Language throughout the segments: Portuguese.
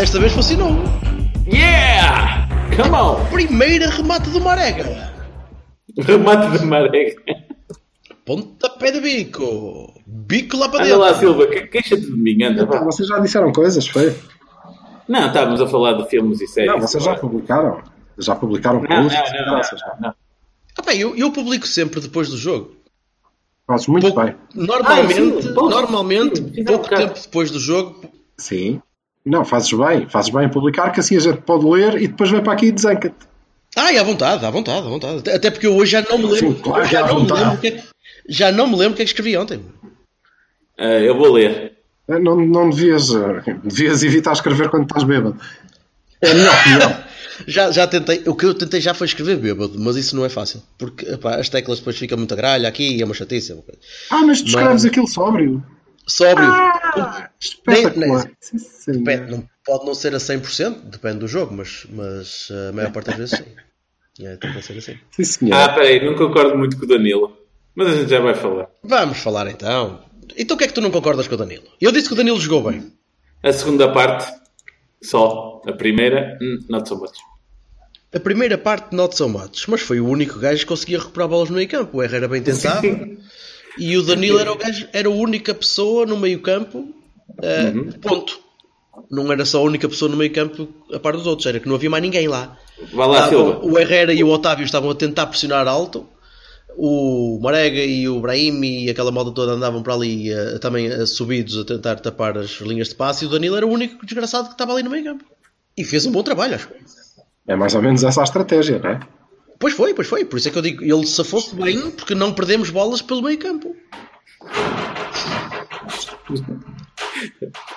Desta vez funcionou. Yeah! Come on! Primeira remate do Marega. Remate de marega. Pontapé de bico. Bico lá para Anda dentro. lá, Silva, que- queixa-te de mim, anda. Então, vocês já disseram coisas, foi? Não, estávamos a falar de filmes e séries. Não, vocês já publicaram. Já publicaram Não, não, posts, não, não, graças. não, não. Ah, pá, eu, eu publico sempre depois do jogo. Fazes muito bem. Normalmente, Ah, sim, pouco. normalmente Sim, pouco um tempo depois do jogo. Sim. Não, fazes bem. Fazes bem em publicar, que assim a gente pode ler e depois vem para aqui e desanca-te. Ah, e à vontade, à vontade, à vontade. Até- porque eu hoje já não me lembro. Sim, claro, já não me lembro o que é que- já não me lembro o que é que escrevi ontem. Ah, eu vou ler. Não, não devias, eh, devias evitar escrever quando estás bêbado. É a minha opinião. Já, já tentei, o que eu tentei já foi escrever bêbado, mas isso não é fácil. Porque epá, as teclas depois ficam muito gralha aqui e é uma chatice. é. Ah, mas tu escreves Mas- aquilo sóbrio. Sóbrio. Ah. Nem- Sim. Depende, não, pode não ser a 100%, depende do jogo, mas, mas a maior parte das vezes sim. É, tem que ser assim. Sim, senhor. Ah, peraí, não concordo muito com o Danilo. Mas a gente já vai falar. Vamos falar então. Então o que é que tu não concordas com o Danilo? Eu disse que o Danilo jogou bem. A segunda parte, só. A primeira, hum, not so much. A primeira parte, not so much, mas foi o único gajo que conseguia recuperar bolas no meio campo. O Herrera bem tentava. E o Danilo era, o gajo, era a única pessoa no meio campo. eh, Ponto. Não era só a única pessoa no meio campo a par dos outros, era que não havia mais ninguém lá. Vá lá, Estavam- Silva. o Herrera e o Otávio estavam a tentar pressionar alto. O Marega e o Brahim e aquela moda toda andavam para ali eh, também eh, subidos a tentar tapar as linhas de passe. E o Danilo era o único desgraçado que estava ali no meio campo. E fez um bom trabalho, acho. É mais ou menos essa a estratégia, não é? Pois foi, pois foi. Por isso é que eu digo, ele se fosse bem porque não perdemos bolas pelo meio campo.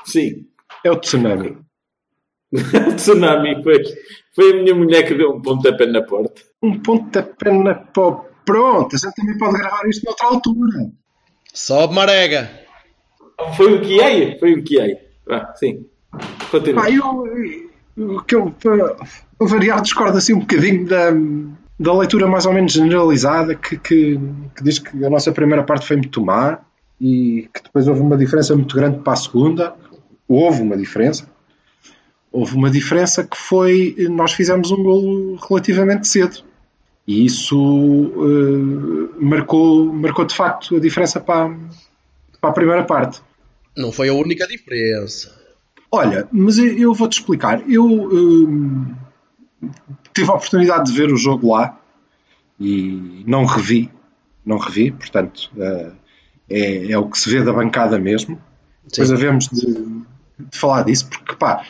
Sim. É o tsunami. Tsunami, pois. Foi a minha mulher que deu um pontapé na porta. Um pontapé na pó. Pronto, a gente também pode gravar isto noutra altura. Sobe Marega. Foi o que é? Foi o que é. Ah, sim. Continua. Pá, eu, eu, que eu, para para variar, discordo assim um bocadinho da, da leitura mais ou menos generalizada que, que, que diz que a nossa primeira parte foi muito má e que depois houve uma diferença muito grande para a segunda. Houve uma diferença. Houve uma diferença que foi nós fizemos um golo relativamente cedo. E isso eh, marcou, marcou de facto a diferença para, para a primeira parte. Não foi a única diferença. Olha, mas eu- vou-te explicar. Eu hum, tive a oportunidade de ver o jogo lá e não revi. Não revi, portanto, eh, é, é o que se vê da bancada mesmo. Depois havemos de, de falar disso, porque pá,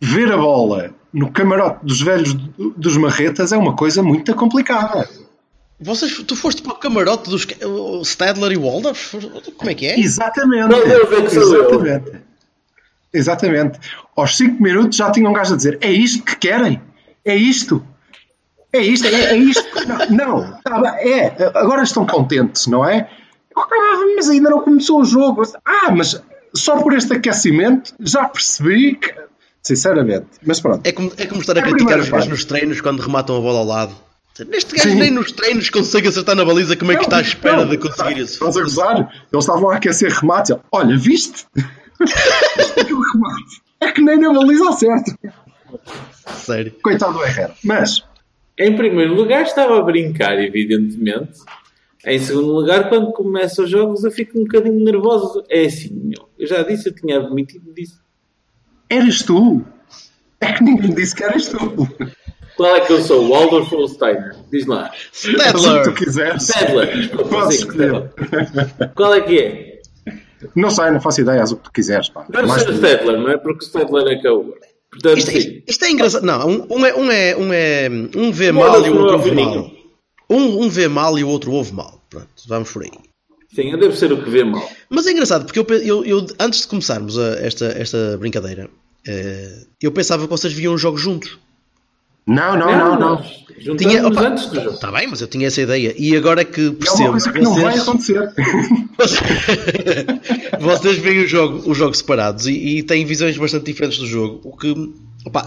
ver a bola no camarote dos velhos do- dos marretas é uma coisa muito complicada. Vocês, tu foste para o camarote dos o Stadler e Waldorf? Como é que é? Exatamente. Que sou eu. Exatamente. Exatamente. Aos 5 minutos já tinha um gajo a dizer: É isto que querem? É isto? É isto? É, é isto? Não, não. Tá é. Agora estão contentes, não é? Mas ainda não começou o jogo. Ah, mas só por este aquecimento já percebi que. Sinceramente. Mas pronto. É como, é como estar a É criticar os gajos nos treinos quando rematam a bola ao lado. Neste gajo Sim. nem nos treinos consegue acertar na baliza. Como é que está à espera Não, de conseguir isso? Estás a gozar? Eles estavam a aquecer remates. Olha, viste? Aquele remate. É que nem na baliza acerto. Sério. Coitado do Herrera. Mas, Em primeiro lugar, estava a brincar, evidentemente. Em segundo lugar, quando começam os jogos, eu fico um bocadinho nervoso. É assim, meu. Eu já disse, eu tinha admitido disso. eras tu? É que ninguém disse que eras tu. Qual é que eu sou? Waldorf ou Steiner? Diz lá. O que tu quiseres. Stedler. Podes escolher. Stedler. Qual é que é? Não sei, não faço ideia, faz o que tu quiseres. Pá. Deve ser. Stedler, não é? Porque o Stedler é que é o... Portanto, Isto, sim. isto- isto é engraçado. Não, um, um é, um, é, um é. Um vê mal e o outro ouve mal. Um, um vê mal e o outro ouve mal. Pronto, vamos por aí. Sim, deve ser o que vê mal. Mas é engraçado, porque eu, eu- eu- antes de começarmos a- esta, esta brincadeira, eh, eu pensava que vocês viam os jogos juntos. Não, não, não, não. nós Juntamos-nos antes do jogo. Está bem, mas eu tinha essa ideia. E agora é que É uma percebo coisa que não vai acontecer. vocês veem o jogo, os jogos separados e, e têm visões bastante diferentes do jogo, o que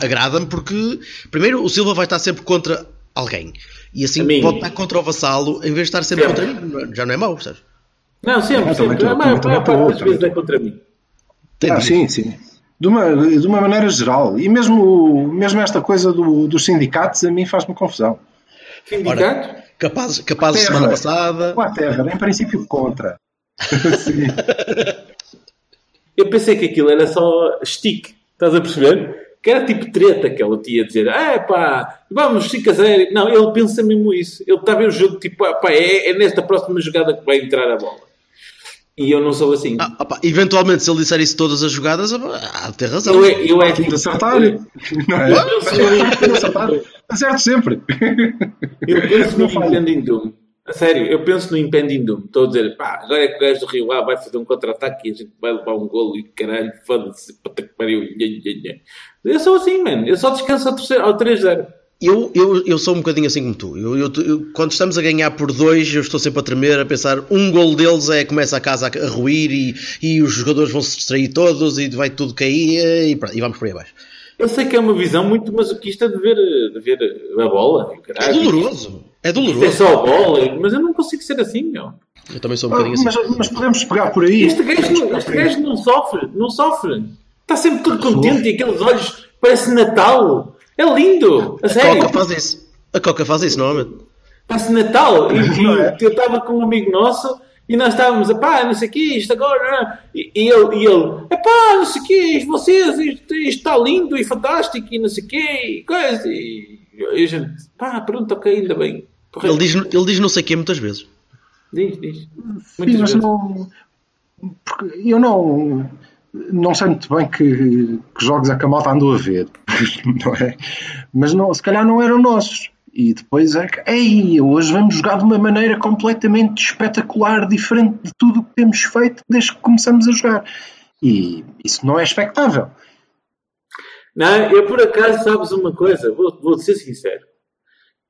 agrada-me porque, primeiro, o Silva vai estar sempre contra alguém. E assim A mim. pode estar contra o vassalo em vez de estar sempre Sempre. contra mim. Já não é mau, percebes? Não, sempre, sempre. A maior, parte das também vezes é contra mim. Ah, sim, sim. De uma, de uma maneira geral. E mesmo, mesmo esta coisa do- dos sindicatos a mim faz-me confusão. Sindicato? Capaz, capaz de Terra. semana passada. Whatever, em princípio contra. Sim. Eu pensei que aquilo era só stick, estás a perceber? Que era tipo treta que ela tinha a dizer, é pá, vamos, stick a sério. Não, ele pensa mesmo isso. Ele está a ver o jogo tipo, ah, pá, é, é nesta próxima jogada que vai entrar a bola. E eu não sou assim. Ah, opa, eventualmente, se ele disser isso todas as jogadas, há de ter razão. eu, é, eu é de acertar. Não é? Eu Tem de acertar. Acerto sempre. Eu penso no. Impending Doom. A sério, eu penso no Impending Doom. Estou a dizer, pá, agora é que o gajo do Rio A vai fazer um contra-ataque e a gente vai levar um golo e caralho, foda-se, puta que pariu. Eu sou assim, mano. Eu só descanso ao, terceiro- ao 3-0. Eu, eu, eu sou um bocadinho assim como tu. Eu, eu- eu- quando estamos a ganhar por dois, eu estou sempre a tremer, a pensar um gol deles é começa a casa a, a ruir e, e os jogadores vão se distrair todos e vai tudo cair e, pronto, e vamos por aí abaixo. Eu sei que é uma visão muito masoquista de ver, de ver a bola. É Caralho. doloroso. É É doloroso. só a bola, mas eu não consigo ser assim, meu. Eu também sou um bocadinho assim. Mas, mas podemos pegar por aí. Este gajo, não- este gajo não sofre, não sofre. Está sempre todo contente e aqueles olhos parece Natal. É lindo, a A sério. Coca faz isso. A Coca faz isso, normalmente. Parece Natal. E, Não é? eu estava com um amigo nosso e nós estávamos, pá, não sei o que, isto agora. não. E, e ele, e ele, pá, não sei o que, vocês, isto, está lindo e fantástico e não sei o que, e coisa. E, e a gente, pá, pronto, ok, ainda bem. Correto. Ele diz, ele diz não sei o quê muitas vezes. Diz, diz. Sim, Muitas mas vezes. não. Porque eu não. Não sei muito bem que, que jogos é que a malta andou a ver, não é? Mas não, se calhar não eram nossos. E depois é que, ei, hoje vamos jogar de uma maneira completamente espetacular, diferente de tudo o que temos feito desde que começamos a jogar. E isso não é expectável. Não, eu por acaso sabes uma coisa, vou, vou ser sincero.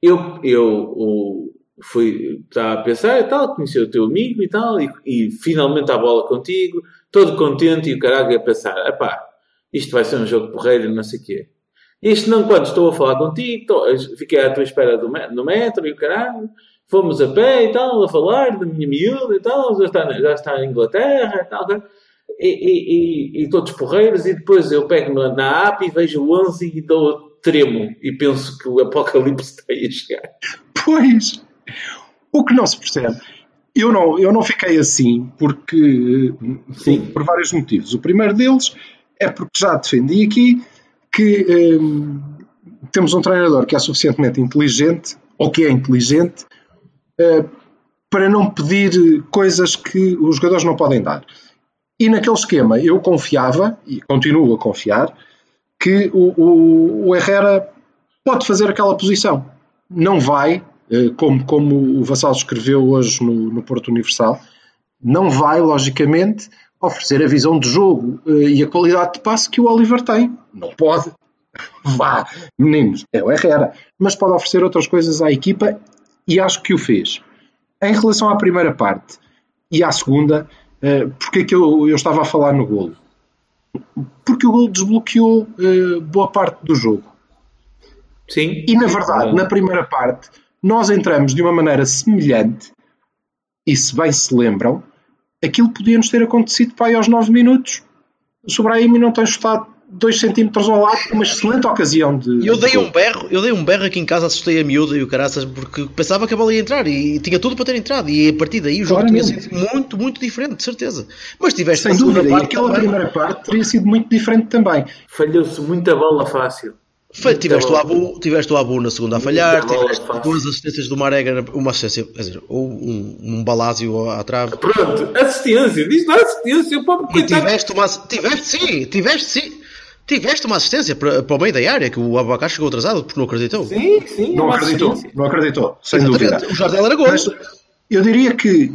Eu, eu o, fui, estava a pensar e tal, conheci o teu amigo e tal, e, e finalmente a bola contigo, todo contente e o caralho a pensar, epá, isto vai ser um jogo porreiro não sei o quê. Isto não quando estou a falar contigo, fiquei à tua espera do, no metro e o caralho, fomos a pé e tal, a falar da minha miúda e tal, já está, na- já está em Inglaterra e tal, e, e, e, e todos porreiros, e depois eu pego na, na app e vejo o 11 e dou tremo e penso que o apocalipse está aí a chegar. Pois, o que não se percebe. Eu não, eu não fiquei assim porque Sim. por vários motivos. O primeiro deles é porque já defendi aqui que hum, temos um treinador que é suficientemente inteligente, ou que é inteligente, eh, para não pedir coisas que os jogadores não podem dar. E naquele esquema eu confiava, e continuo a confiar, que o, o, o Herrera pode fazer aquela posição. Não vai, eh, como, como o Vassal escreveu hoje no, no Porto Universal, não vai, logicamente, oferecer a visão de jogo eh, e a qualidade de passe que o Oliver tem. Não pode. Vá, meninos, é o Herrera. Mas pode oferecer outras coisas à equipa e acho que o fez. Em relação à primeira parte e à segunda, eh, porque é que eu, eu estava a falar no golo? Porque o golo desbloqueou eh, boa parte do jogo. Sim. E na verdade, na primeira parte, nós entramos de uma maneira semelhante, e se bem se lembram, aquilo podia-nos ter acontecido para aí aos 9 minutos. O Sobrahimi não tem chutado 2 centímetros ao lado, uma excelente ocasião de. Eu dei de um berro, eu dei um berro aqui em casa, assustei a miúda e o caraças porque pensava que a bola ia entrar e tinha tudo para ter entrado e a partir daí o jogo tinha sido muito, muito diferente, de certeza. Mas tiveste Sem dúvida, e parte aquela também. primeira parte teria sido muito diferente também. Falhou-se muita bola fácil. Foi- tiveste, o. Abu, tiveste o Abu na segunda a falhar, tiveste duas assistências do Marega, uma assistência, quer dizer, ou um, um balásio à trave. Pronto, assistência. Diz lá assistência. O pobre E coitado. tiveste uma, tiveste sim, tiveste sim, tiveste uma assistência para, para o meio da área que o Abacar chegou atrasado porque não acreditou. Sim, sim. Não acreditou, não acredtou, sem Exatamente. dúvida. O Jardel era gol. Mas eu diria que uh,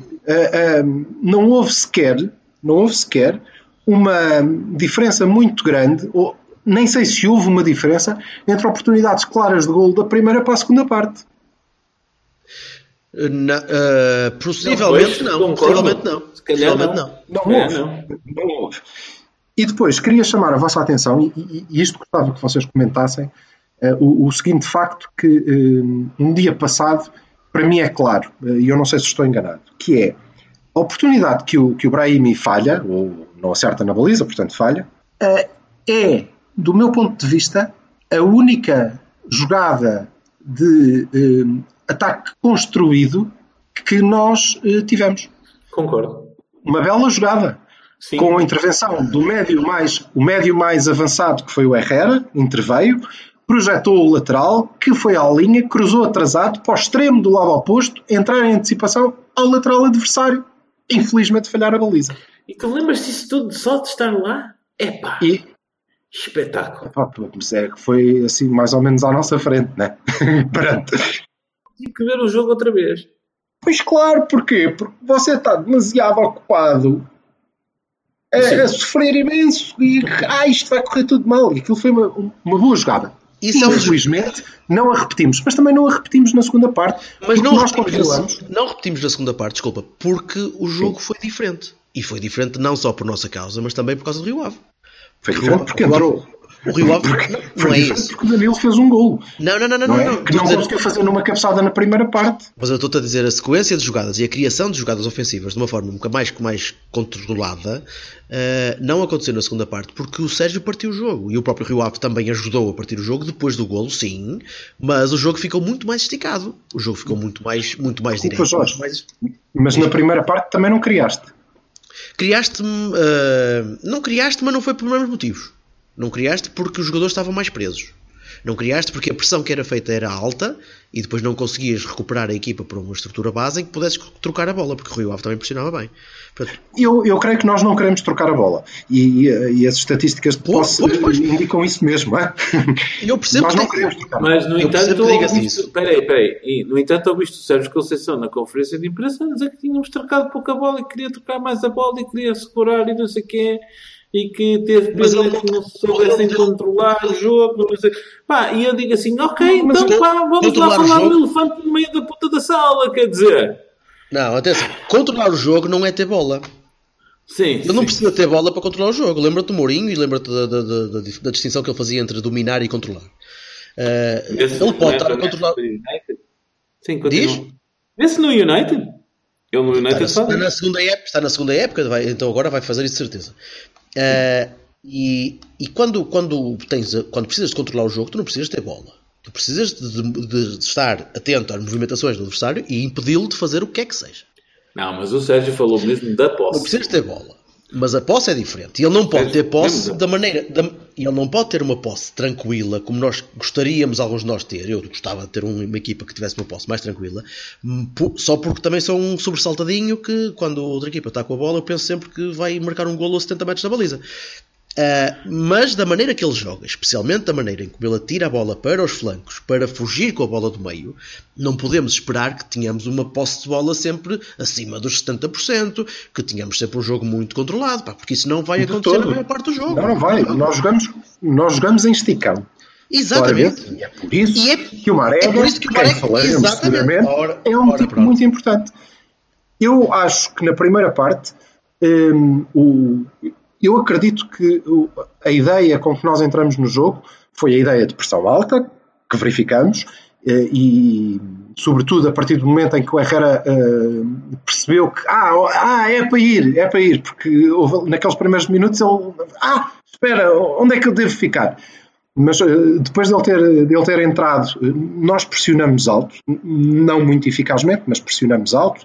uh, não houve sequer, não houve sequer uma diferença muito grande, ou nem sei se houve uma diferença entre oportunidades claras de gol da primeira para a segunda parte. Na, uh, possivelmente não, não possivelmente não. Se calhar possivelmente não. não. Não houve. Não. não houve. E depois, queria chamar a vossa atenção, e, e, e isto gostava que vocês comentassem, uh, o, o, seguinte facto que uh, um dia passado, para mim é claro, e eu não sei se estou enganado, que é a oportunidade que o, que o Brahimi falha, ou não acerta na baliza, portanto falha, é, do meu ponto de vista, a única jogada de ataque construído que nós eh, tivemos. Concordo. Uma bela jogada. Sim. Com a intervenção do médio mais, o médio mais avançado, que foi o Herrera, interveio, projetou o lateral, que foi à linha, cruzou atrasado para o extremo do lado oposto, entrar em antecipação ao lateral adversário. Infelizmente falhar a baliza. E tu lembras disso tudo só de estar lá? Epá! E Espetáculo. Epá, é que foi assim mais ou menos à nossa frente, né? Pronto tive que ver o jogo outra vez. Pois claro, porquê? Porque você está demasiado ocupado a, a sofrer imenso e ah, isto vai correr tudo mal. E aquilo foi uma, uma boa jogada. Isso é Infelizmente, não a repetimos, mas também não a repetimos na segunda parte. Mas não nós repetimos, não repetimos na segunda parte, desculpa, porque o jogo Sim. foi diferente. E foi diferente não só por nossa causa, mas também por causa do Rio Ave. Diferente porque entrou. O Rio Ave não, é isso. Porque o Danilo fez um gol. Não, não, não, não. não, é? não. Que não dizer... conseguiu fazer numa cabeçada na primeira parte. Mas eu estou-te a dizer a sequência de jogadas e a criação de jogadas ofensivas de uma forma um mais, mais controlada uh, não aconteceu na segunda parte porque o Sérgio partiu o jogo e o próprio Rio Ave também ajudou a partir o jogo depois do golo, sim, mas o jogo ficou muito mais esticado. O jogo ficou muito mais, muito mais direto. Mais... Mas na primeira parte também não criaste. Criaste, uh, não criaste, mas não foi por mesmos motivos. Não criaste porque os jogadores estavam mais presos. Não criaste porque a pressão que era feita era alta e depois não conseguias recuperar a equipa para uma estrutura base em que pudesses trocar a bola, porque o Rio Ave também pressionava bem. Portanto, eu, eu creio que nós não queremos trocar a bola e, e as estatísticas de posse pois, pois. indicam isso mesmo. É? Eu percebo nós não queremos trocar Mas, no entanto, ouviste, peraí, peraí. no entanto, ouviste o Sérgio Conceição na conferência de imprensa dizer que tínhamos trocado pouca bola e queria trocar mais a bola e queria segurar e não sei o quê e que teve ele... que não soubessem controlar o jogo. Não sei. Pá, e eu digo assim: ok, mas então pá, vamos lá falar do elefante no meio da puta da sala, quer dizer. Não, atenção, controlar o jogo não é ter bola. Sim, ele não precisa ter bola para controlar o jogo. Lembra-te do Mourinho e lembra-te da, da, da, da, distinção que ele fazia entre dominar e controlar. Uh, ele pode estar a controlar. Sim, Diz? Esse no United? Ele no United está na, está na segunda época, está na segunda época vai, então agora vai fazer isso de certeza. Uh, e, e quando, quando, tens, quando precisas de controlar o jogo, tu não precisas ter bola. Tu precisas de, de, de estar atento às movimentações do adversário e impedi-lo de fazer o que é que seja. Não, mas o Sérgio falou mesmo da posse. Não precisas ter bola. Mas a posse é diferente. E ele não pode ter posse da maneira. Da, ele não pode ter uma posse tranquila, como nós gostaríamos, alguns de nós, ter. Eu gostava de ter uma equipa que tivesse uma posse mais tranquila, só porque também sou um sobressaltadinho que, quando a outra equipa está com a bola, eu penso sempre que vai marcar um golo a 70 metros da baliza. Uh, mas da maneira que ele joga, especialmente da maneira em que ele atira a bola para os flancos, para fugir com a bola do meio, não podemos esperar que tenhamos uma posse de bola sempre acima dos 70%, que tenhamos sempre um jogo muito controlado, pá, porque isso não vai acontecer na maior parte do jogo. Não, não vai. Nós jogamos, nós jogamos em esticão. Exatamente. E é por isso é, que o Maré, é por isso que o Maré, exatamente. Ora, é um ora, tipo pronto. muito importante. Eu acho que na primeira parte um, o, eu acredito que a ideia com que nós entramos no jogo foi a ideia de pressão alta, que verificamos, eh, e sobretudo a partir do momento em que o Herrera uh, percebeu que ah, ah, é para ir, é para ir, porque naqueles primeiros minutos ele ah, espera, onde é que eu devo ficar? Mas uh, depois dele ter, dele ter entrado, nós pressionamos alto, não muito eficazmente, mas pressionamos alto,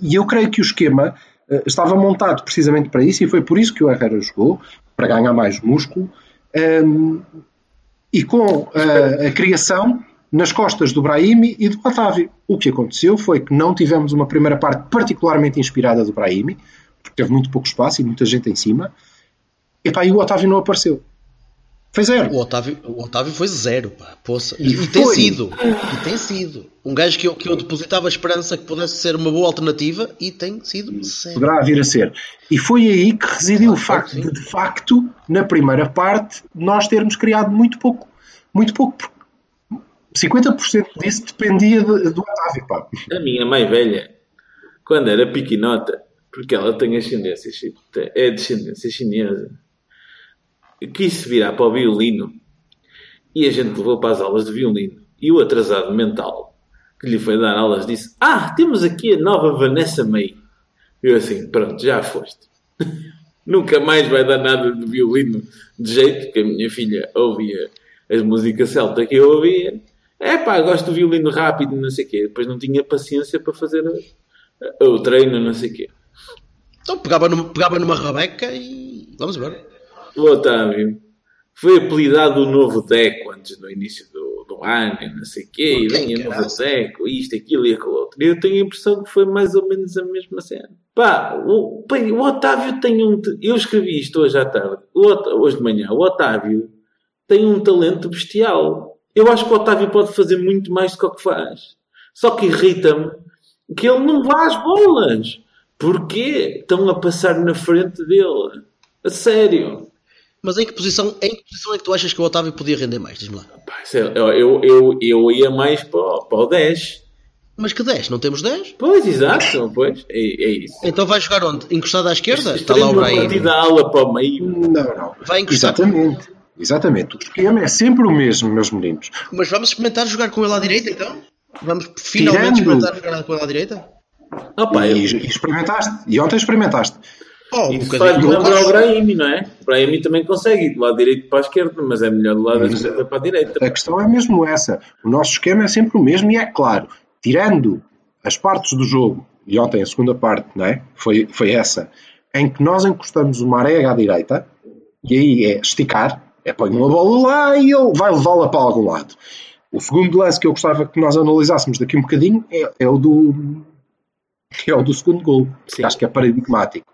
e eu creio que o esquema eh, estava montado precisamente para isso e foi por isso que o Herrera jogou, para ganhar mais músculo, um, ehm, e com a, a, criação nas costas do Brahimi e do Otávio. O que aconteceu foi que não tivemos uma primeira parte particularmente inspirada do Brahimi, porque teve muito pouco espaço e muita gente em cima, e, e o Otávio não apareceu. Foi zero. O Otávio, o Otávio foi zero, pá, poça. E E, tem sido. E tem sido. Um gajo que eu, que eu depositava a esperança que pudesse ser uma boa alternativa e tem sido zero. Poderá vir a ser. E foi aí que residiu o Ah, facto sim. de, de facto, na primeira parte, nós termos criado muito pouco. Muito pouco. porque 50% disso dependia de- do Otávio, pá. A minha mãe velha, quando era pequenota, porque ela tem ascendência, é descendência chinesa, quis se virar para o violino e a gente levou para as aulas de violino. E o atrasado mental que lhe foi dar aulas disse: Ah, temos aqui a nova Vanessa May. Eu assim, pronto, já foste. Nunca mais vai dar nada de violino de jeito que a minha filha ouvia as músicas celta que eu ouvia. É pá, gosto do violino rápido, não sei o quê. Depois não tinha paciência para fazer o treino, não sei o quê. Então pegava numa, pegava numa rabeca e. Vamos embora. O Otávio foi apelidado o novo Deco antes do início do, do ano, não sei o quê, e Quem vinha novo? Deco, isto, aquilo e aquilo outro. Eu tenho a impressão que foi mais ou menos a mesma cena. Pá, o, bem, o Otávio tem um. Eu escrevi isto hoje à tarde, o hoje de manhã. O Otávio tem um talento bestial. Eu acho que o Otávio pode fazer muito mais do que o que faz. Só que irrita-me que ele não vá às bolas. Porquê? Estão a passar na frente dele. A sério. Mas em que, posição, em que posição é que tu achas que o Otávio podia render mais? Diz-me lá. Lá, Eu, eu, eu, eu ia mais para, o- para o 10. Mas que 10? Não temos 10? Pois, exato. Pois, é, é isso. Então vai jogar onde? Encostado à esquerda? Está lá o Brahim. partir da ala para o meio. Não, não. Vai encostar. Exatamente. Exatamente. O esquema é sempre o mesmo, meus meninos. Mas vamos experimentar jogar com ele à direita então? Vamos finalmente Tirando- experimentar jogar com ele à direita? Ah, pá, e, eu- e experimentaste. E ontem experimentaste. Oh, Isso faz-me lembrar o Brahimi, não é? O Brahimi também consegue ir do lado direito para a esquerda, mas é melhor do lado da esquerda para a direita. A questão é mesmo essa. O nosso esquema é sempre o mesmo e é claro, tirando as partes do jogo, e ontem a segunda parte, não é? Foi, foi essa, em que nós encostamos o Marega à direita, e aí é esticar, é pôr uma bola lá e ele vai levá-la para algum lado. O segundo lance que eu gostava que nós analisássemos daqui um bocadinho é, é o do é o do segundo gol, que acho que é paradigmático.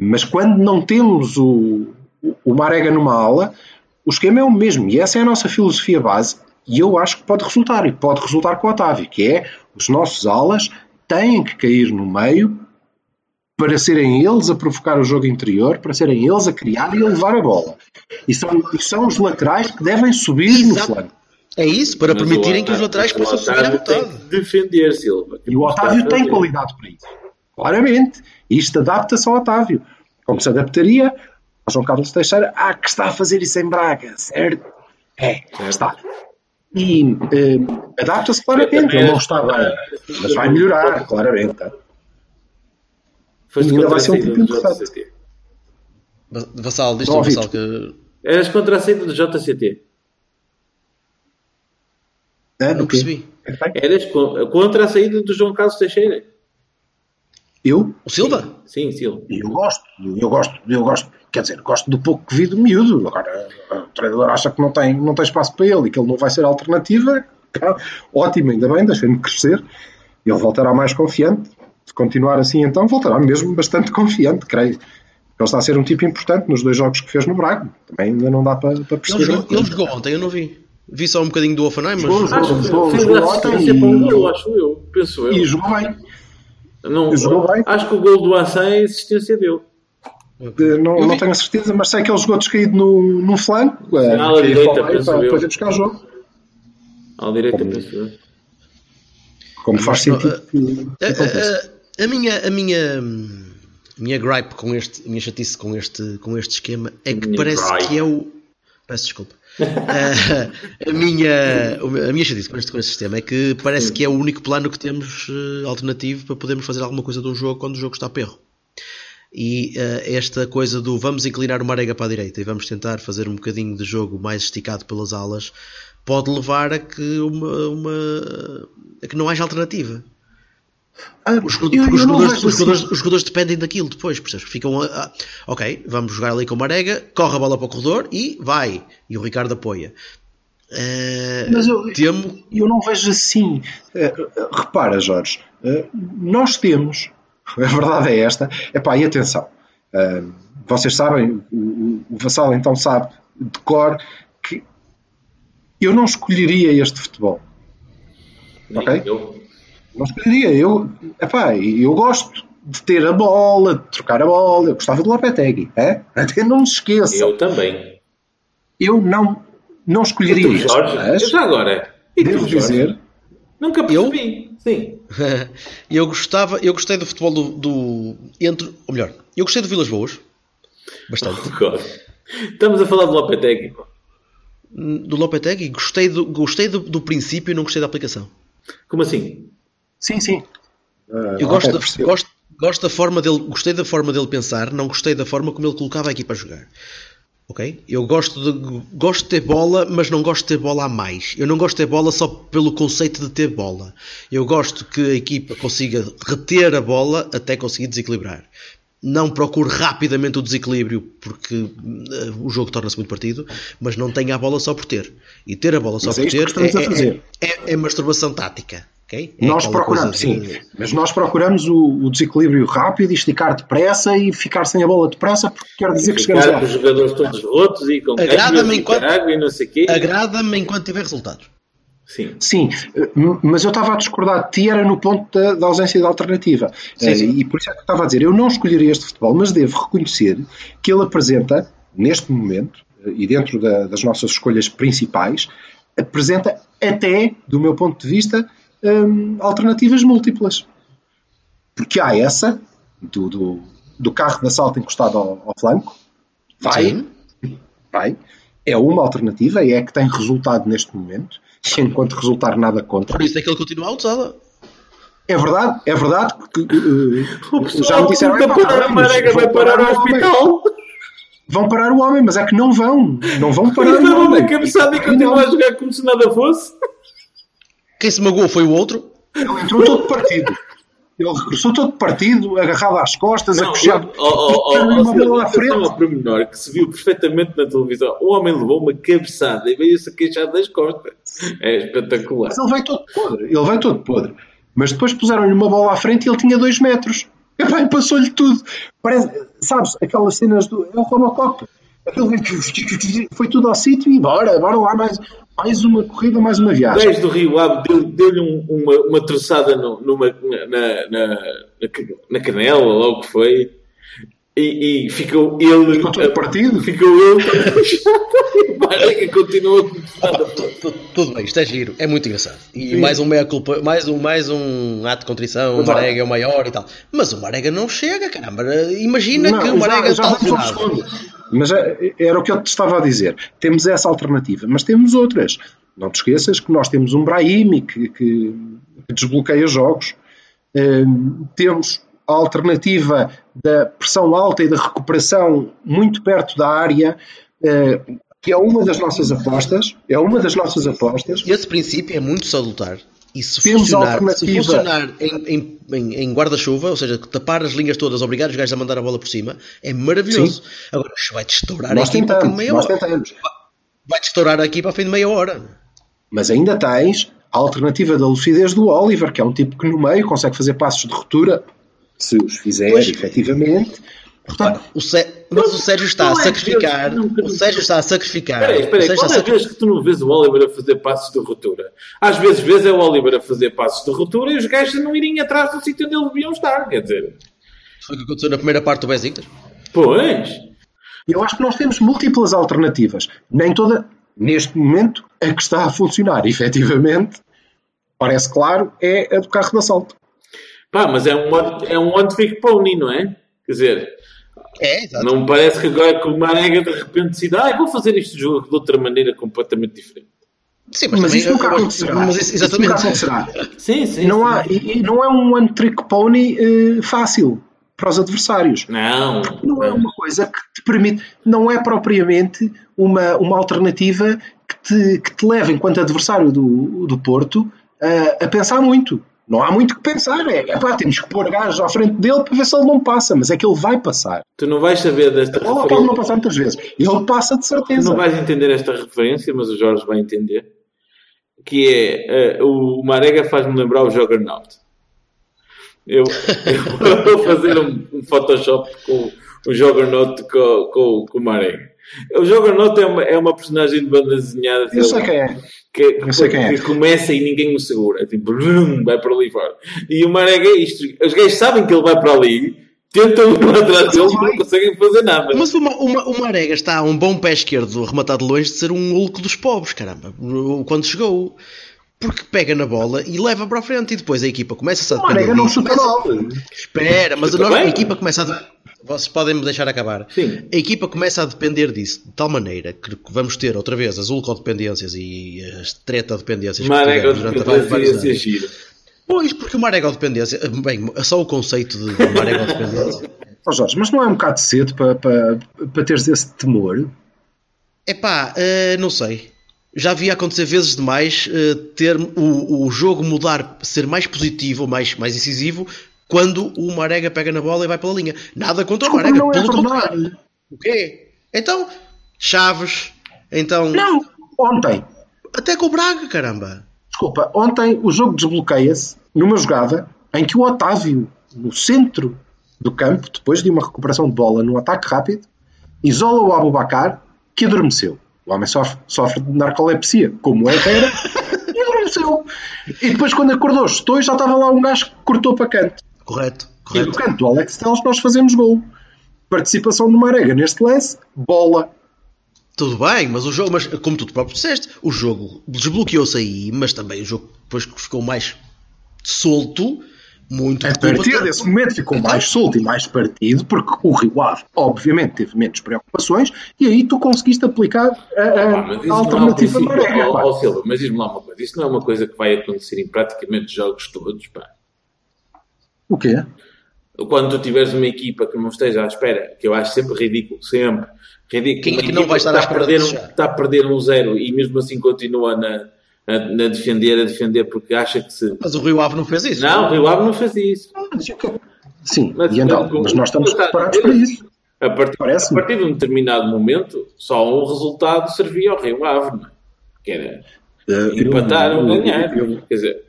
Mas quando não temos o, o- Marega numa ala, o esquema é o mesmo. E essa é a nossa filosofia base. E eu acho que pode resultar. E pode resultar com o Otávio, que é os nossos alas têm que cair no meio para serem eles a provocar o jogo interior, para serem eles a criar e a levar a bola. E são, e são os laterais que devem subir no Exato. flanco. É isso, para Mas permitirem o que os Otávio- laterais possam subir à Otávio vontade. defender, Silva. E o Otávio tem qualidade para isso. Claramente. E isto adapta-se ao Otávio. Como se adaptaria ao João Carlos Teixeira. Ah, que está a fazer isso em Braga, certo? É, está. E eh, adapta-se claramente. Ele não está bem. Mas vai melhorar, claramente. tá? Foste ainda vai ser um tipo. JCT. Vassal, diz Não tu, ouvi. Vassal, que Eras contra a saída do JCT. Ah, não percebi. Eras co- contra a saída do João Carlos Teixeira. Eu? O Silva? Sim, Silva. Eu gosto, eu gosto, eu gosto, quer dizer, gosto do pouco que vi do miúdo. Agora, o treinador acha que não tem, não tem espaço para ele e que ele não vai ser alternativa. Tá, ótimo, ainda bem, deixem-me crescer. Ele voltará mais confiante. Se continuar assim, então, voltará mesmo bastante confiante, creio. Ele está a ser um tipo importante nos dois jogos que fez no Braga. Também ainda não dá para, para Ele perceber. jogou, ele jogou ontem, eu não vi. Vi só um bocadinho do Offenheim, Jogou, mas. jogou. Jogou- jogou ontem e- eu. Penso eu. E jogou bem. Não, jogou bem. Acho que o gol do Assam é a assistência dele. Eh, Não, Eu não tenho a certeza, mas sei que ele jogou descaído no, no flanco. eh, Na ala que direita, penso eu. ir buscar o jogo. À direita, Como- penso eu. Como faz sentido que, que A, aconteça. a- a minha, a minha, minha gripe com este, a minha chatice com este, com este esquema é que Minha parece gripe. que é o. Peço desculpa. Ah, a, minha, a minha chatice com este, com este sistema é que parece que é o único plano que temos eh, alternativo para podermos fazer alguma coisa de um jogo quando o jogo está a perro. E eh, esta coisa do vamos inclinar o Marega para a direita e vamos tentar fazer um bocadinho de jogo mais esticado pelas alas pode levar a que, uma, uma- a que não haja alternativa. Ah, Os, eu- jogadores, eu porque os não jogadores- vejo os jogadores- assim. os jogadores dependem daquilo depois, percebes? Ficam a, a- ok, vamos jogar ali com o Marega, corre a bola para o corredor e vai. E o Ricardo apoia. Eh, Mas eu- temo. Eu não vejo assim. Eh, repara, Jorge, eh, nós temos, a verdade é esta, epá, e atenção, vocês sabem, o, o- o Vassal então sabe de cor que eu não escolheria este futebol. Ok? Eu, Não escolheria. Eu, epá, eu gosto de ter a bola, de trocar a bola. Eu gostava do Lopetegui. É? Até não me esqueçam. eu também. Eu não, não escolheria Tu, este. Jorge, Mas agora. E devo Jorge? dizer, Nunca percebi. Sim. eu gostava, eu gostei do futebol do, do entre, ou melhor, eu gostei do Vilas Boas. Bastante. God. Estamos a falar do Lopetegui. Do Lopetegui, gostei do, gostei do, do princípio e não gostei da aplicação. Como assim? Sim, sim. Ah, Eu gosto, da, gosto, gosto da forma dele, gostei da forma dele pensar, não gostei da forma como ele colocava a equipa a jogar. Ok? Eu gosto de, gosto de ter bola, mas não gosto de ter bola a mais. Eu não gosto de ter bola só pelo conceito de ter bola. Eu gosto que a equipa consiga reter a bola até conseguir desequilibrar. Não procure rapidamente o desequilíbrio porque eh, o jogo torna-se muito partido, mas não tenha a bola só por ter. E ter a bola só Mas é por isto ter é- é- fazer. é- é masturbação tática. Ok? É Nós procuramos, sim, de- mas nós procuramos o, o desequilíbrio rápido e esticar depressa e ficar sem a bola depressa porque quer dizer que chegamos lá. os jogadores todos rotos e com Agrada-me e enquanto- caralho e não sei o quê. Agrada-me enquanto tiver resultados. Sim. Sim, mas eu estava a discordar de ti, era no ponto da, da ausência de alternativa. Sim, Eh, sim. E por isso é que eu estava a dizer, eu não escolheria este futebol, mas devo reconhecer que ele apresenta, neste momento, eh, e dentro da- das nossas escolhas principais, apresenta até, do meu ponto de vista, hum, alternativas múltiplas. Porque há essa, do, do, do carro de assalto encostado ao, ao flanco, vai, Sim. vai, é uma alternativa, é a que tem resultado neste momento, e enquanto resultar nada contra. Por isso é que ele continua a usá-la. É verdade, é verdade, porque uh, O pessoal já me disseram "Epá, parar a Marega vai parar o ao homem." hospital. Vão parar o homem, mas é que não vão, não vão parar o homem. na cabeçada e continua a jogar como se nada fosse. Quem se magoou foi o outro. Ele entrou todo partido. Ele regressou todo partido, agarrado às costas, Não, acochado. eu- oh, oh, oh, uma oh, bola à frente. ao pormenor que se viu perfeitamente na televisão. O homem levou uma cabeçada e veio-se a queixar das costas. É espetacular. Mas ele veio todo podre, ele veio todo podre. Mas depois puseram-lhe uma bola à frente e ele tinha dois metros. E passou-lhe tudo. Parece, sabes, aquelas cenas do. É o Robocop. Que foi tudo ao sítio e bora, bora lá mais, mais uma corrida, mais uma O viagem. gajo do Rio Ave deu- deu-lhe um- uma, uma troçada no- numa, na, na, na, na canela, ou lá o que foi, e, e ficou ele. Ficou todo partido? Ficou ele. E o Marega continua nada. Tudo, tudo bem, isto é giro, é muito engraçado. E mais um meia culpa, mais um, mais um ato de contrição, o Marega é o maior e tal. Mas o Marega não chega, caramba. Imagina que o Não, Marega já, já está Mas é- era o que eu te estava a dizer. Temos essa alternativa, mas temos outras. Não te esqueças que nós temos um Brahimi que, que- que desbloqueia jogos. Hum, temos a alternativa da pressão alta e da recuperação muito perto da área, eh, que é uma das nossas apostas. É uma das nossas apostas. Esse princípio é muito salutar. E se Temos funcionar, se funcionar em, em- em- guarda-chuva, ou seja, tapar as linhas todas, obrigar os gajos a mandar a bola por cima, é maravilhoso. Agora, isto vai-te estourar Nós a equipa tentamos, meia nós hora. tentamos. Vai-te estourar a equipa ao fim de meia hora. Mas ainda tens a alternativa da lucidez do Oliver, que é um tipo que no meio consegue fazer passos de ruptura, se os fizer Pois. efetivamente. Portanto, O Sé- Mas o Sérgio está a é sacrificar. O Sérgio está a sacrificar. Espera aí, espera aí. o Sérgio Qual está é a a vez que tu não vês o Oliver a fazer passos de ruptura? Às vezes vês é o Oliver a fazer passos de ruptura e os gajos não irem atrás do sítio onde eles deviam estar. Quer dizer, Foi o que aconteceu na primeira parte do Besiktas. pois. eu acho que nós temos múltiplas alternativas. Nem toda, neste momento, a que está a funcionar efetivamente, parece claro, é a do carro de assalto. Pá, mas é um, é um one trick pony, não é? Quer dizer, É, exato. não me parece que agora com o Marega de repente decida, ah, vou fazer este jogo de outra maneira completamente diferente. Sim, Mas, também- isso nunca acontecerá. Mas isso, Isso nunca exatamente. acontecerá. Sim, sim. Não, sim. há, e, e não é um one trick pony eh, fácil para os adversários. Não. não é uma coisa que te permite, não é propriamente uma, uma alternativa que te, que te leva, enquanto adversário do, do Porto, a, a pensar muito. Não há muito que pensar. É, epá, temos que pôr gajos à frente dele para ver se ele não passa, mas é que ele vai passar. Tu não vais saber desta pode referência. não passar muitas vezes. Ele passa de Tu certeza. não vais entender esta referência, mas o Jorge vai entender. Que é eh, o Marega faz-me lembrar o Juggernaut. Eu, eu vou fazer um, um Photoshop com o Juggernaut com, com, com o Marega. O Juggernaut é uma, é uma personagem de banda desenhada. Eu sei quem é. Que, Eu sei quem é. que começa e ninguém o segura. Tipo, brum, vai para ali fora. E o Marega é isto. Os gajos sabem que ele vai para ali, tentam ir atrás dele e não conseguem fazer nada. Mas o, Ma- o, Ma- o Marega está a um bom pé esquerdo, rematado de longe, de ser um Hulk dos pobres, caramba. Quando chegou. Porque pega na bola e leva para a frente e depois a equipa começa a O Marega não chuta mal. Espera, mas a, nós- a equipa começa a. Vocês podem me deixar acabar. Sim. A equipa começa a depender disso de tal maneira que vamos ter outra vez as ulcodependências e as treta-dependências que Marega tivemos durante vários, anos. giro. Pois, porque o Marega-dependência. Bem, só o conceito de de Marega-dependência. Ó Jorge, mas não é um bocado cedo para, para, para teres esse temor? Epá, eh, não sei. Já vi acontecer vezes demais eh, ter o, o jogo mudar, ser mais positivo, mais, mais incisivo, quando o Marega pega na bola e vai pela linha. Nada contra o Marega, não é pelo contrário. O quê? Então, Chaves, então. Não. Ontem, Até com o Braga, caramba. desculpa, ontem o jogo desbloqueia-se numa jogada em que o Otávio, no centro do campo, depois de uma recuperação de bola num ataque rápido, isola o Abubacar, que adormeceu. O homem sofre, sofre de narcolepsia, como é Herrera, e adormeceu. E depois, quando acordou, estou e já estava lá um gajo que cortou para canto. Correto, E no correto. canto do Alex Telles nós fazemos gol. Participação do Marega neste lance, bola. Tudo bem, mas o jogo, mas como tu próprio disseste, o jogo desbloqueou-se aí, mas também o jogo depois ficou mais solto, muito A de culpa partir tua. desse momento ficou mais solto e mais partido, porque o Rio Ave, obviamente, teve menos preocupações, e aí tu conseguiste aplicar a, a- Pá, mas isso a não é um alternativa Marega. Ó, ó, Silva, mas diz-me lá uma coisa. Isso não é uma coisa que vai acontecer em praticamente jogos todos, pá. O quê? Quando tu tiveres uma equipa que não esteja à espera, que eu acho sempre ridículo, sempre ridículo. Quem é uma que não equipa vai estar que à está a espera perder, um, está a perder um zero e mesmo assim continua na, na, na defender, a defender porque acha que se. Mas o Rio Ave não fez isso. Não, o Rio Ave não faz isso. Sim, Mas- e então, mas- mas nós estamos mas- preparados para isso. A partir, a partir de um determinado momento, só um resultado servia ao Rio Ave, não é? que era Eh, empatar eu- ou ganhar. eu- Quer dizer,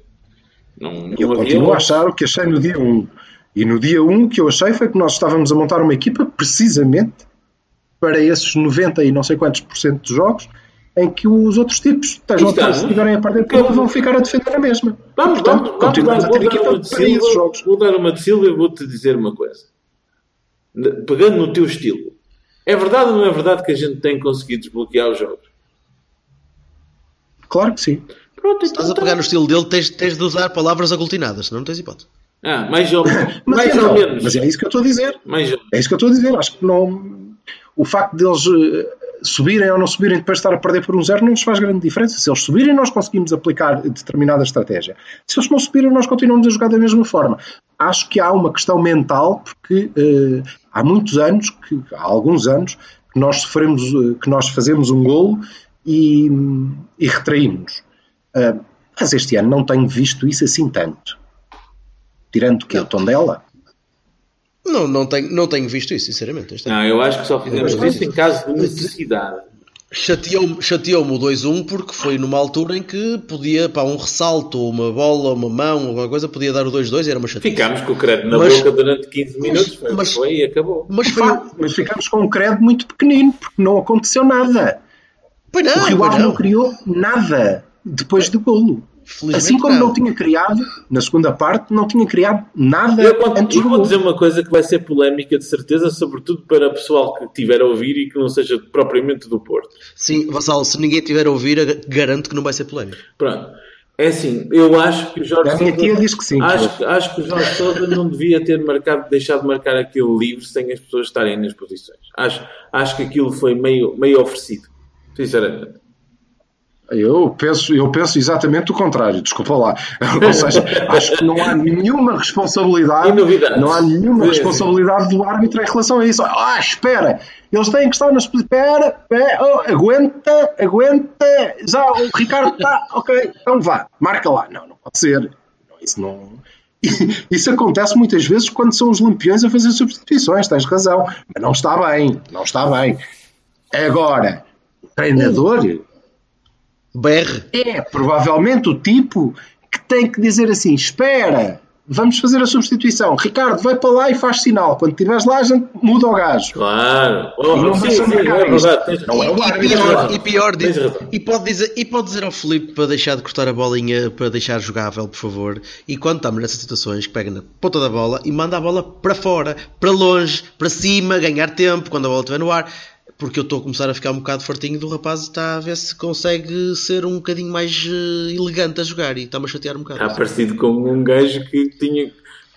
não, não Eu continuo a achar o que achei no dia 1. E no dia 1 o que eu achei foi que nós estávamos a montar uma equipa precisamente para esses 90 e não sei quantos por cento dos jogos em que os outros tipos se não? estiverem a perder bola, vão ficar a defender na mesma. Vamos, portanto, vamos, vamos, continuamos dar- a ter equipa para esses Silva, jogos. vou dar uma de Silva e vou-te dizer uma coisa. Pegando no teu estilo, é verdade ou não é verdade que a gente tem conseguido desbloquear os jogos? Claro que sim. Pronto, Estás a então pegar no estilo dele, tens, tens de usar palavras aglutinadas, senão não tens hipótese. Ah, mais ou menos. Mas, mais é, ou menos. mas é isso que eu estou a dizer. Mais ou É isso que eu estou a dizer. Acho que não. O facto deles eh, subirem ou não subirem depois de estar a perder por um zero não nos faz grande diferença. Se eles subirem, nós conseguimos aplicar determinada estratégia. Se eles não subirem, nós continuamos a jogar da mesma forma. Acho que há uma questão mental, porque eh, há muitos anos, que, há alguns anos, que nós sofremos, eh, que nós fazemos um golo e, e retraímos. Ah, mas este ano não tenho visto isso assim tanto. Tirando que é o tom dela. Não, não, tenho, não tenho visto isso, sinceramente. Não, eu acho que só fizemos Mas- isso em caso de necessidade. Chateou-me chateou o 2-1 porque foi numa altura em que podia, para um ressalto, uma bola, uma mão, ou alguma coisa, podia dar o 2-2 e era uma chatice. Ficámos com o crédito na Mas- boca durante 15 minutos, foi, mas- foi e acabou. Mas foi. mas ficamos com um crédito muito pequenino, porque não aconteceu nada. Pois não, o Rio Ave não. não. criou nada depois do golo. Felizmente Assim como não. não. tinha criado, na segunda parte, não tinha criado nada Eu, quando- antes eu do vou golo. dizer uma coisa que vai ser polémica de certeza, sobretudo para o pessoal que estiver a ouvir e que não seja propriamente do Porto. Sim, Vassal, se ninguém tiver a ouvir, garanto que não vai ser polémico. Pronto. É assim, eu acho que o Jorge A minha tia diz que sim. Acho, acho que o Jorge Sousa não devia ter marcado, deixado de marcar aquilo livre sem as pessoas estarem nas posições. Acho, acho que aquilo foi meio, meio oferecido. Sinceramente. Eu penso, eu penso exatamente o contrário, desculpa lá. Ou seja, acho que não há nenhuma responsabilidade, não há nenhuma responsabilidade do árbitro em relação a isso. Ah, espera, eles têm que estar nas espera, espera, oh, aguenta, aguenta, já o Ricardo está, ok, então vá, marca lá. Não, não pode ser. Isso não. Isso acontece muitas vezes quando são os lampiões a fazer substituições, tens razão, mas não está bem, não está bem. Agora, o treinador BR. é provavelmente o tipo que tem que dizer assim: espera, vamos fazer a substituição. Ricardo, vai para lá e faz sinal. Quando estiveres lá, a gente muda o gajo. Claro. Oh, E não sim, sim, é verdade. Não é o E árbitro. pior, e diz- e pode dizer, e pode dizer ao Filipe para deixar de cortar a bolinha para deixar jogável, por favor. E quando estamos nessas situações, que pega na ponta da bola e manda a bola para fora, para longe, para cima, ganhar tempo quando a bola estiver no ar. Porque eu estou a começar a ficar um bocado fartinho do rapaz e está a ver se consegue ser um bocadinho mais eh, elegante a jogar e está-me a chatear um bocado. Está parecido com um gajo que tinha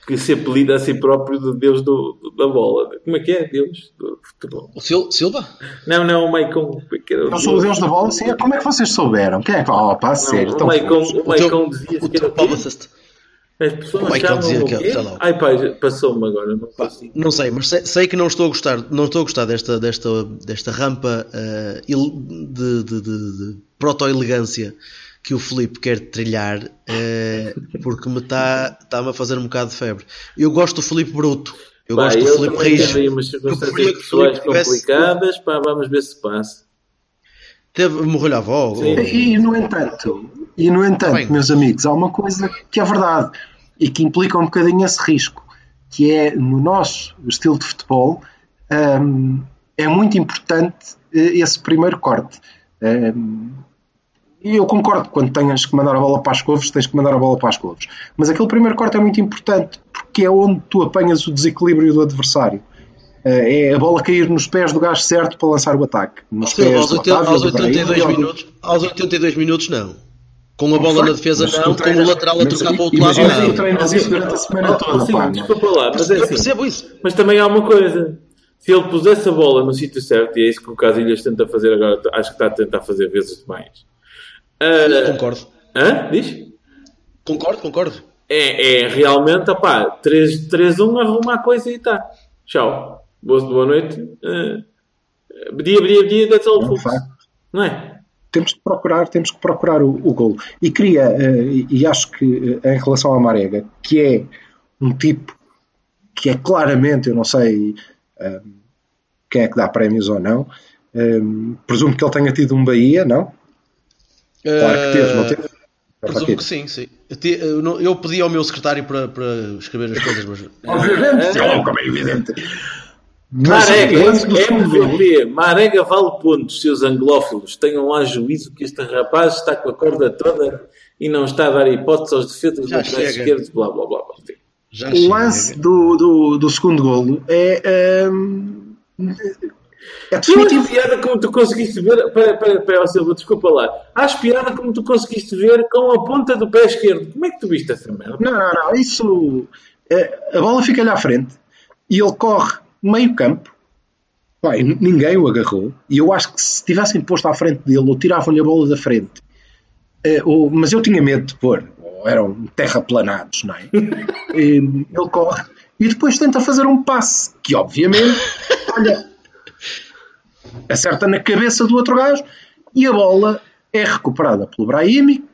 que se apelida a si próprio de Deus do, da bola. Como é que é? Deus do futebol. O Sil- Silva? Não, não, o Maicon. Eu sou o Deus da bola, sim. Como é que vocês souberam? Quem é que. Oh, pá, sério. O Maicon, dizia o que era o. As pessoas o Maicon chamam dizia o que- sei lá. Ai pá, passou-me agora, não consigo. Não sei, mas sei, sei que não estou a gostar, não estou a gostar desta, desta, desta rampa il- de, de, de- de proto-elegância que o Filipe quer trilhar, eh, porque me está tá-me a fazer um bocado de febre. Eu gosto do Filipe bruto, eu Pá, gosto do ele Reis. teve aí umas Eu circunstâncias que pessoais complicadas, pá, vamos ver se passa. Teve, morreu-lhe a avó. Ou- E, no entanto, e no entanto, Bem. meus amigos, há uma coisa que é verdade e que implica um bocadinho esse risco, que é no nosso estilo de futebol hum, é muito importante eh, esse primeiro corte. Hum, e eu concordo, quando tenhas que mandar a bola para as couves, tens que mandar a bola para as couves. Mas aquele primeiro corte é muito importante, porque é onde tu apanhas o desequilíbrio do adversário. Eh, É a bola cair nos pés do gajo certo para lançar o ataque. Nos Sim, pés aos, do 80 Otávio, aos do Brahim, 82 ou do- minutos, aos 82 minutos não. Com a bola na defesa Mas não, com o treinas- lateral a trocar para o outro lado imagina que tu não. treinas isso durante a semana toda, Sim, pá. desculpa lá, mas é Eu assim. percebo isso. Mas também há uma coisa. Se ele pusesse a bola no sítio certo, e é isso que o Casilhas tenta fazer agora, acho que está a tentar fazer vezes demais. Ah, Concordo. hã? Diz? Concordo, concordo. É, é realmente, opá, 3-1, arruma a coisa e está. Tchau. Boa, boa noite. Uh, dia, dia, dia, that's all, É um folks. Não é? Temos que procurar, temos que procurar o, o golo. E queria, eh, e- e acho que eh, em relação ao Marega, que é um tipo que é claramente, eu não sei eh, quem é que dá prémios ou não, eh, presumo que ele tenha tido um Bahia, não? Claro que teve, não teve? É Presumo que sim, sim. Eu, te- eu não- eu pedi ao meu secretário para, para escrever as coisas, mas. Obviamente, sim, como é evidente. Marega, MVP, Marega vale pontos, seus anglófilos. Tenham lá juízo que este rapaz está com a corda toda e não está a dar hipóteses aos defesas laterais esquerdos, blá blá blá. blá. Já o lance do, do, do segundo golo é. hum, é definitivo. acho piada como tu conseguiste ver. Pera, pera, pera, Silva, desculpa lá. Acho piada como tu conseguiste ver com a ponta do pé esquerdo. Como é que tu viste essa merda? Não, não, não. Isso. é, a bola fica-lhe à frente e ele corre meio campo. N- ninguém o agarrou. E eu acho que se tivessem posto à frente dele ou tiravam-lhe a bola da frente. eh, ou- mas eu tinha medo de pôr. Ou eram terraplanados, não é? E ele corre e depois tenta fazer um passe que, obviamente, olha, acerta na cabeça do outro gajo e a bola é recuperada pelo Brahimi,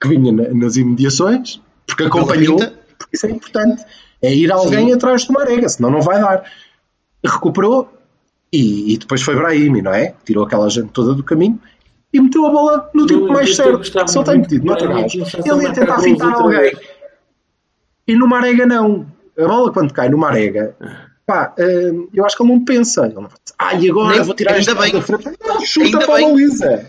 que vinha na- nas imediações, porque acompanhou, porque isso é importante. É ir alguém atrás do Marega, senão não vai dar. Recuperou e, e depois foi Brahimi, não é? Tirou aquela gente toda do caminho e meteu a bola no tipo Eu- mais eu certo. ele tem metido no outro de gajo, Brahimi, ele ia tentar fintar alguém. vez. E no Marega não. A bola quando cai no Marega, pá, hum, eu acho que ele não pensa. Ele não dizer, ah, e agora Nem- vou tirar ainda bem. da frente. Não, chuta Ainda para a bem. baliza.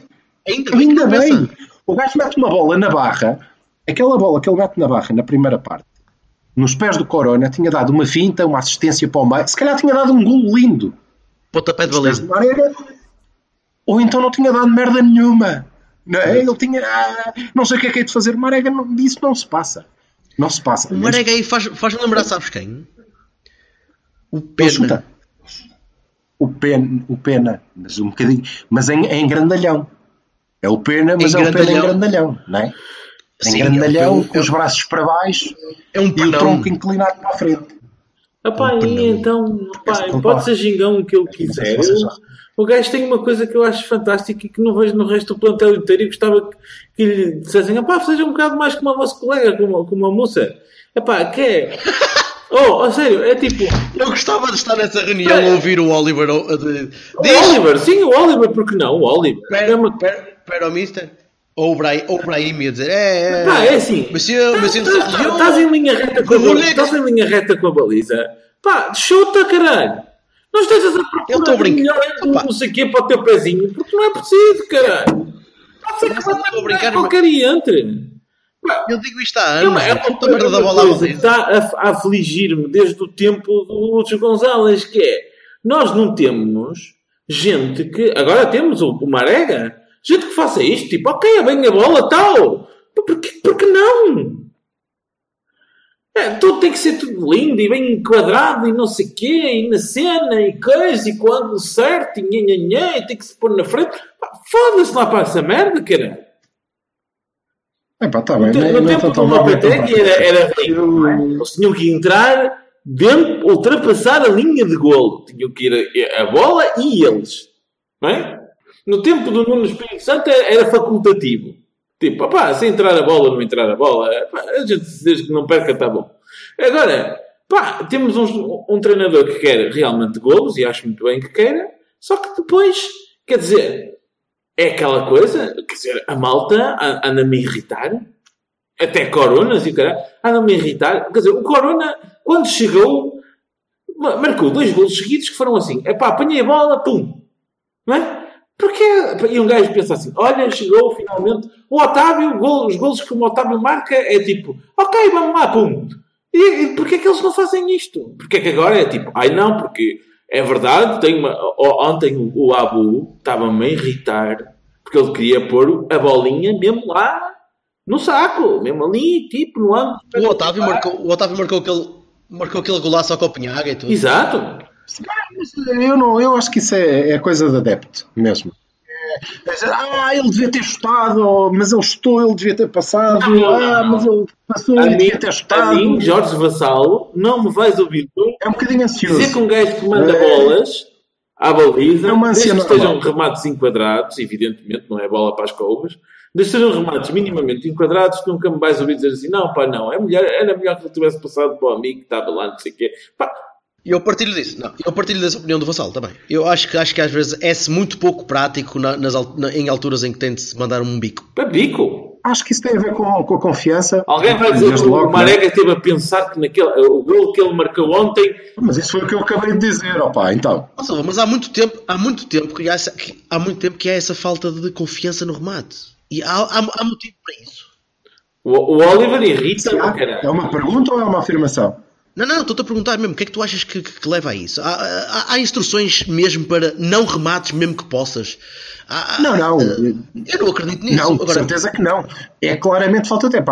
Ainda bem Ainda bem. pensa. O gajo mete uma bola na barra. Aquela bola que ele mete na barra na primeira parte, nos pés do Corona, tinha dado uma finta, uma assistência para o meio. Se calhar tinha dado um golo lindo. Pontapé de baliza. Ou então não tinha dado merda nenhuma. Não é? Ele tinha. ah, não sei o que é que é de fazer. Marega, não, disso não se passa. Não se passa. O Marega aí faz- faz-me lembrar, sabes quem? O Pena. O pena, o pena, mas um bocadinho, mas em, em grandalhão. É o pena, mas Em é o pena em grandalhão, não é? Em Sim, grandalhão, é o- com os braços para baixo É um e o tronco inclinado para a frente. Epá, Um e então, Este pode ser gingão o que ele quiser. Eu- o gajo tem uma coisa que eu acho fantástica e que não vejo no resto do plantel inteiro e gostava que, que lhe dissessem, epá, seja um bocado mais como a vosso colega, como, como a moça. Epá, que é? Oh, a sério, é tipo, Eu gostava de estar nessa reunião a ouvir o Oliver. a- a- o! Oliver, sim, o Oliver, porque não? O Oliver. Espera, espera, o Mister. Ou o Brahim, ou o Brahim ia dizer, é, é, Pá, é assim. Mas eu, mas eu, Estás- estás- Estás em linha reta com a baliza. Estás em linha reta com a baliza. Pá, chuta, caralho. Não estejas a Eu procurar melhor não sei o quê para o teu pezinho, porque não é preciso, caralho. Ser que brincar, qualquer e entre. Eu digo isto há é anos, é é uma, puta merda da bola coisa está a, a afligir-me desde o tempo do Lúcio Gonzalez, que é, nós não temos gente que, agora temos o, o Marega, gente que faça isto, tipo, ok, é bem a bola, tal, Pá, porque, porque não? É, tudo tem que ser tudo lindo e bem enquadrado e não sei o quê, e na cena e coisa, e com o ângulo certo, e nhã, nhã, nhã, e tem que se pôr na frente. Pá, Foda-se lá para essa merda, caralho. É pá, está bem. No, não é- é tempo do é Lopetegui mal. era, era rico, não é? Eles tinham que entrar dentro, ultrapassar a linha de golo. Tinham que ir a, a bola e eles. Não é? No tempo do Nuno Espírito Santo era, facultativo. Tipo, pá, se entrar a bola ou não entrar a bola, a gente desde que não perca está bom. Agora, pá, temos um, um treinador que quer realmente golos e acho muito bem que queira, só que depois, quer dizer, é aquela coisa, quer dizer, a malta anda-me irritar, até coronas e o caralho, anda-me irritar. Quer dizer, o Corona, quando chegou, ma- marcou dois golos seguidos que foram assim, é pá, apanhei a bola, pum, não é? Porque, e um gajo pensa assim, olha, chegou finalmente, o Otávio, gol- os golos que o Otávio marca é tipo, ok, vamos lá, pum. E, e porquê é que eles não fazem isto? Porquê é que agora é tipo, ai não, porque é verdade, tem uma, ontem o, o Abu estava-me a irritar porque ele queria pôr a bolinha mesmo lá no saco, mesmo ali, tipo, no ângulo. O Otávio marcou, o Otávio marcou aquele, marcou aquele golaço ao Copenhaga e tudo. Exato. Eu, não, eu acho que isso é, é coisa de adepto mesmo. É, ah, ele devia ter chutado, ou, mas ele chutou, ele devia ter passado, Não, ah, não. mas ele passou, A ele mim, devia ter a chutado. mim, Jorge Vassalo, não me vais ouvir nunca É um bocadinho ansioso. dizer que um gajo que manda É. bolas à baliza, É desde que estejam remates enquadrados, evidentemente não é bola para as covas, desde que estejam remates minimamente enquadrados, nunca me vais ouvir dizer assim, não, pá, não, é melhor, era melhor que ele tivesse passado para o amigo que estava lá, não sei o quê. Pá, E eu partilho disso. Não, eu partilho dessa opinião do Vassal também. Eu acho que, acho que às vezes é-se muito pouco prático na- nas, na- em alturas em que tem de se mandar um bico. para bico. Acho que isso tem a ver com, com a confiança. Alguém vai dizer que o Marega esteve a pensar que naquele, o gol que ele marcou ontem Mas isso foi o que eu acabei de dizer, opá, então. Silva, mas há muito tempo, há muito tempo que há essa, que- há muito tempo que há essa falta de confiança no remate. E há, há, há motivo para isso. o, o Oliver irrita-me, É caralho. uma pergunta ou é uma afirmação? Não, não, estou-te a perguntar mesmo, o que é que tu achas que, que- que leva a isso? Há, há- há instruções mesmo para não remates, mesmo que possas? Há- Não, não. Eu não acredito nisso. Não, Agora, certeza que não. É claramente falta de tempo.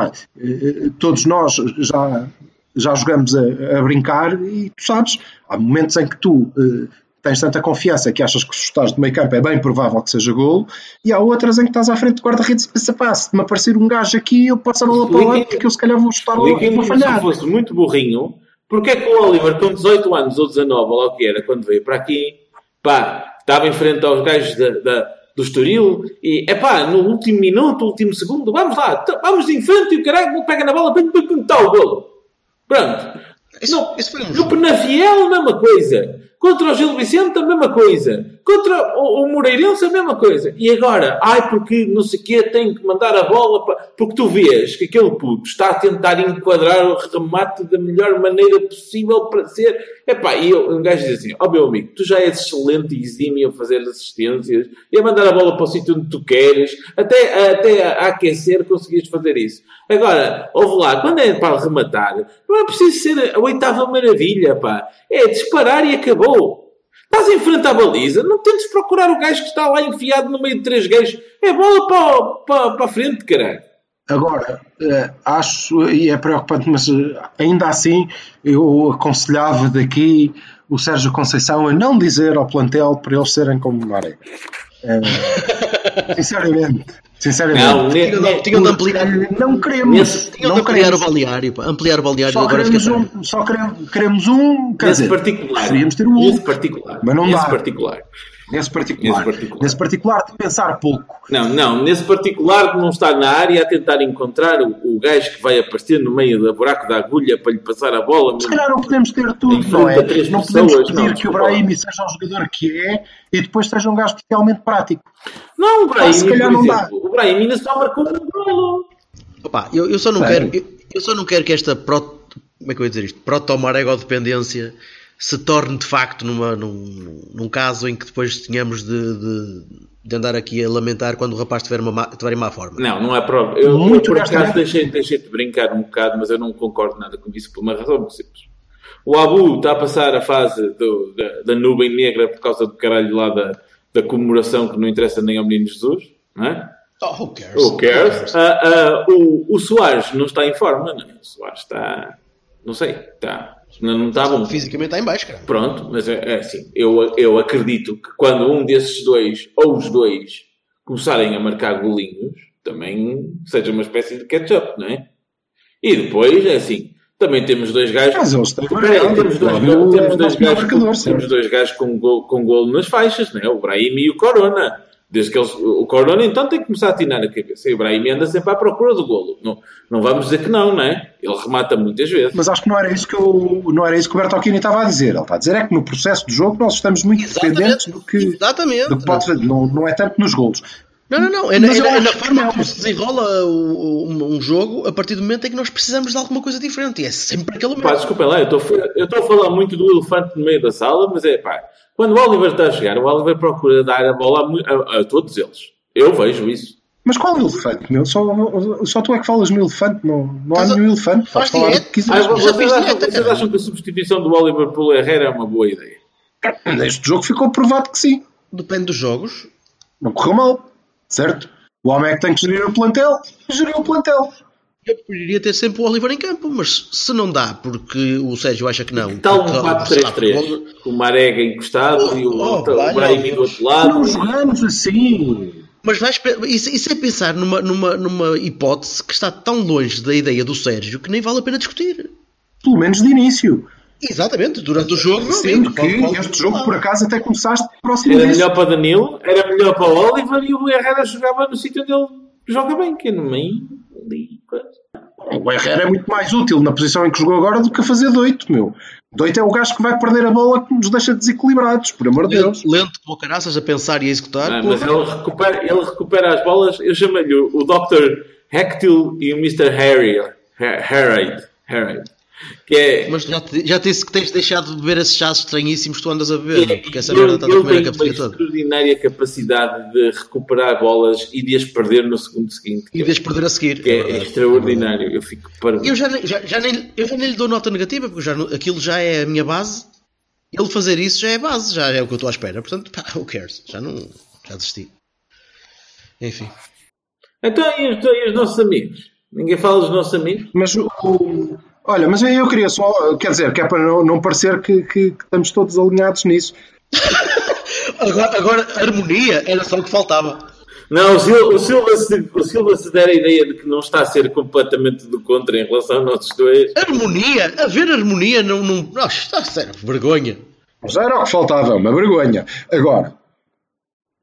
Todos nós já, já jogamos a, a brincar e tu sabes, há momentos em que tu eh, tens tanta confiança que achas que se estás de meio campo é bem provável que seja golo, e há outras em que estás à frente do guarda-redes e pensas, pá, se me aparecer um gajo aqui, eu passo a bola para lá porque eu se calhar vou chutar e Expliquem-me vou que se eu falhar. fosse muito burrinho, porque é que o Oliver, com 18 anos ou 19, ou lá o que era, quando veio para aqui, pá, estava em frente aos gajos da, da- do Estoril e, é pá, no último minuto, último segundo, vamos lá, vamos em frente e o caralho pega na bola, pum, pum, pum, tá o golo. Pronto. isso, Não, isso foi um No. Penafiel, a mesma coisa. Contra o Gil Vicente, a mesma coisa. Contra o, o Moreirense, a mesma coisa. E agora, ai, porque não sei o quê, tem que mandar a bola para... Porque tu vês que aquele puto está a tentar enquadrar o remate da melhor maneira possível para ser... Epá, e eu, um gajo diz assim, ó meu amigo, tu já és excelente e exímio a fazer assistências e a mandar a bola para o sítio onde tu queres, até, até a aquecer conseguiste fazer isso. Agora, ouve lá, quando é para rematar, não é preciso ser a oitava maravilha, pá. É disparar e acabou. Estás em frente à baliza, não tentes procurar o gajo que está lá enfiado no meio de três gajos. É bola para, para, para a frente, caralho. Agora, eh, acho, e é preocupante, mas eh, ainda assim eu aconselhava daqui o Sérgio Conceição a não dizer ao plantel para eles serem como Maré. Eh, sinceramente, sinceramente. Não, de- ne- tinham de ampliar, Não queremos. Nesse- não de ampliar o queremos. balneário. pá. Ampliar o balneário Só agora queremos um, só queremos, queremos um, quer Nesse dizer, particular. preferíamos ter um Nesse particular. Mas não Nesse dá. particular. Nesse particular. Nesse particular. Nesse particular de pensar pouco. Não, não, nesse particular de não estar na área a tentar encontrar o, o gajo que vai aparecer no meio do buraco da agulha para lhe passar a bola. Se calhar não podemos ter tudo, não é? Não podemos pedir não, que o Brahimi seja o jogador que é e depois seja um gajo especialmente prático. Não, o Brahim, se calhar por não dá. o Brahim ainda só marcou um golo. Opa, eu, eu só não Sério? quero. Eu, eu só não quero que esta proto, como é que eu ia dizer isto? Proto-maregodependência se torne de facto numa, num, num caso em que depois tenhamos de, de, de andar aqui a lamentar quando o rapaz tiver, uma má, tiver em má forma. Não, não é prova. Eu, eu Muito por acaso deixei, deixei de brincar um bocado, mas eu não concordo nada com isso por uma razão muito simples. O Abu está a passar a fase do- da, da nuvem negra por causa do caralho lá da, da comemoração que não interessa nem ao menino Jesus, não é? Oh, who cares? Who cares? Ah, ah, o, o Soares não está em forma, não é? O Soares está. Não sei, está. Não, não está bom. Fisicamente está em baixo, cara. Pronto, mas é, é assim, eu, eu acredito que quando um desses dois, ou os dois, começarem a marcar golinhos, também seja uma espécie de catch-up, não é? E depois, é assim, também temos dois gajos... Mas eles têm Peraí, marcado. temos dois, temos dois gajos, com, temos dois gajos com, gol, com golo nas faixas, não é? O Brahim e o Corona. Desde que eles, o Corona então tem que começar a atinar a cabeça. E o Brahim anda sempre à procura do golo. Não, não vamos dizer que não, não é? Ele remata muitas vezes. Mas acho que não era isso que eu, não era isso que o Bertolini estava a dizer. Ele está a dizer é que no processo de jogo nós estamos muito dependentes do que, Exatamente. do que pode fazer. Não, não é tanto nos golos. Não, não, não. É, na- Mas é na- é na forma não. como se desenrola o- o- um, um jogo a partir do momento em que nós precisamos de alguma coisa diferente. E é sempre aquele Pá, momento. desculpem lá, eu estou a- eu estou a falar muito do elefante no meio da sala, mas é pá, quando o Oliver está a chegar, o Oliver procura dar a bola a, a- a todos eles. Eu vejo isso. Mas qual elefante, meu? Só, só tu é que falas no elefante, não, não há nenhum elefante. faz falar o que quiseres. Ah, vocês, acham, vocês acham que a substituição do Oliver pelo Herrera é uma boa ideia? Neste jogo ficou provado que sim. Depende dos jogos. Não correu mal, certo? O homem é que tem que gerir o plantel, geriu o plantel. Eu preferiria ter sempre o Oliver em campo, mas se não dá, porque o Sérgio acha que não. Tal um porque- 4-3-3, com o Marega encostado e o, Oh, o Brahimi do outro lado. Não jogamos assim. Mas vais, isso, isso é pensar numa, numa, numa hipótese que está tão longe da ideia do Sérgio que nem vale a pena discutir. Pelo menos de início. Exatamente, durante o jogo. não, Sendo que pode- este jogo, por acaso, até começaste próximo Era melhor para Danilo, era melhor para o Oliver e o Herrera jogava no sítio onde ele joga bem, que é no meio. O Herrera é muito mais útil na posição em que jogou agora do que a fazer de oito, meu. De oito é o gajo que vai perder a bola que nos deixa desequilibrados, por amor de Deus. Lento, como caraças a pensar e a executar. Ah, mas ele recupera, ele recupera as bolas. Eu chamo-lhe o, o Dr. Hectil e o Mr. Harry. Harry. Harry. Que é. Mas já te, já te disse que tens deixado de beber esses chás estranhíssimos que tu andas a beber, é- porque essa merda está a comer a cabeça toda. extraordinária capacidade de recuperar bolas e de as perder no segundo seguinte. E deixes perder a seguir. Que é, extraordinário. Eu fico para. Eu já, nem- já, já nem, eu já nem lhe dou nota negativa, porque já, aquilo já é a minha base. Ele fazer isso já é base, já é o que eu estou à espera. Portanto, pá, who cares? Já não. Já desisti. Enfim. Então, e os, e os nossos amigos? Ninguém fala dos nossos amigos? Mas o. Olha, mas eu queria só, quer dizer, que é para não, não parecer que, que- que estamos todos alinhados nisso. Agora, agora, harmonia era só o que faltava. Não, o Silva, o, Silva se, o Silva se der a ideia de que não está a ser completamente do contra em relação aos nossos dois. Harmonia? Haver harmonia não. não... Nossa, está sério, vergonha. Mas era o que faltava, uma vergonha. Agora,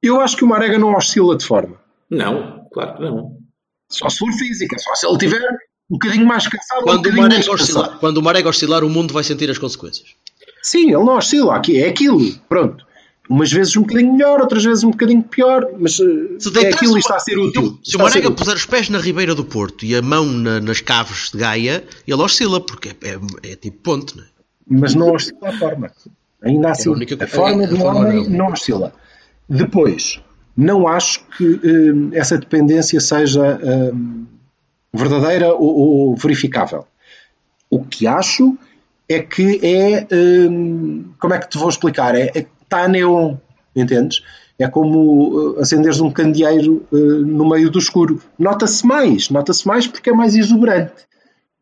eu acho que o Marega não oscila de forma. Não, claro que não. Só se for física, só se ele tiver um bocadinho mais cansado, um Quando o, bocadinho Marega menos oscilar, cansado. quando o Marega oscilar, o mundo vai sentir as consequências. Sim, ele não oscila aqui, é aquilo, pronto. Umas vezes um bocadinho melhor, outras vezes um bocadinho pior, mas eh, Se é aquilo e está a ser útil. Se o Marega puser os pés na Ribeira do Porto e a mão na- nas caves de Gaia, ele oscila, porque é, é- é tipo ponte, não é? mas não oscila a forma. Ainda assim, É a única- a forma é, do homem não. não oscila. Depois, não acho que hum, essa dependência seja hum, verdadeira ou, ou verificável. O que acho é que é. hum, como é que te vou explicar? É, é está a neon, entendes? É como uh, acenderes um candeeiro uh, no meio do escuro. Nota-se mais, nota-se mais porque é mais exuberante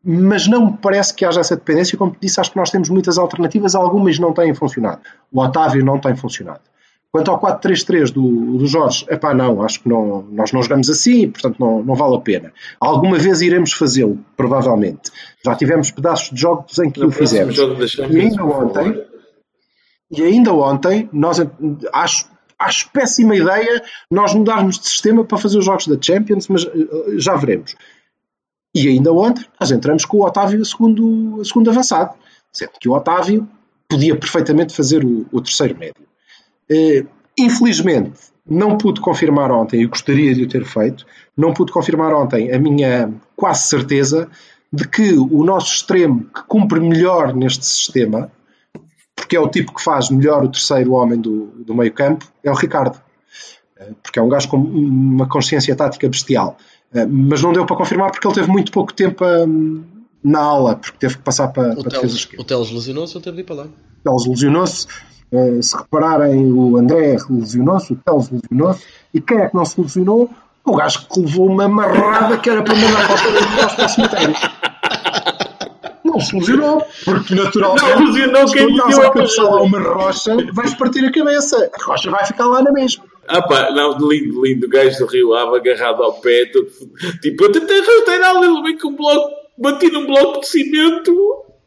mas não me parece que haja essa dependência. Como te disse, acho que nós temos muitas alternativas, algumas não têm funcionado. O Otávio não tem funcionado. Quanto ao 4-3-3 do, do Jorge, epá, não, acho que não, nós não jogamos assim portanto, não, não vale a pena. Alguma vez iremos fazê-lo, provavelmente. Já tivemos pedaços de jogos em que o fizemos. E ainda ontem, e ainda ontem, nós acho Acho péssima ideia nós mudarmos de sistema para fazer os jogos da Champions, mas uh, já veremos. E ainda ontem nós entramos com o Otávio a segundo, a segundo avançado, sendo que o Otávio podia perfeitamente fazer o, o terceiro médio. Uh, infelizmente, não pude confirmar ontem, e gostaria de o ter feito, não pude confirmar ontem a minha quase certeza de que o nosso extremo que cumpre melhor neste sistema, porque é o tipo que faz melhor o terceiro homem do, do meio campo, é o Ricardo. Eh, porque é um gajo com uma consciência tática bestial. Eh, mas não deu para confirmar porque ele teve muito pouco tempo hum, na aula, porque teve que passar para, O para a defesa esquerda. o Teles lesionou-se, ele teve de ir para lá. O Teles lesionou-se. Eh, Se repararem, o André lesionou-se, o Teles lesionou-se. E quem é que não se lesionou? O gajo que levou uma marrada que era para mandar para o para o cemitério. Não se lesionou, porque naturalmente. Não lesionou se quem tu estás a cabeçar lá uma rocha, vais partir a cabeça. A rocha vai ficar lá na mesma. Ah pá, não, lindo, lindo, o gajo do Rio Ave agarrado ao pé, todo, tipo, eu tentei rasteirar ele vem com um bloco, bati num bloco de cimento,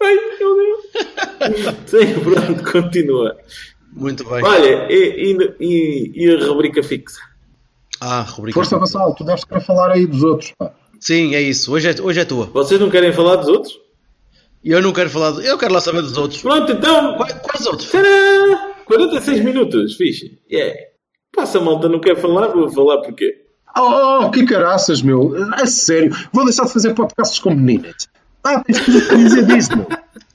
ai meu Deus. Sim, pronto, continua. Muito bem. Olha, e, e, e, e a rubrica fixa? Ah, rubrica. Força Vassal, tu deves querer falar aí dos outros. Pá. Sim, é isso. Hoje é, hoje é tua. Vocês não querem falar dos outros? E eu não quero falar. Eu quero lá saber dos outros. Pronto, então, Quais, quais outros? tcharam! 46 minutos, fixe, yeah. Passa, malta, não quer falar, vou falar porquê? Oh, oh, que caraças, meu. A sério. Vou deixar de fazer podcasts com meninas. Ah, tens tudo que dizer disso, meu.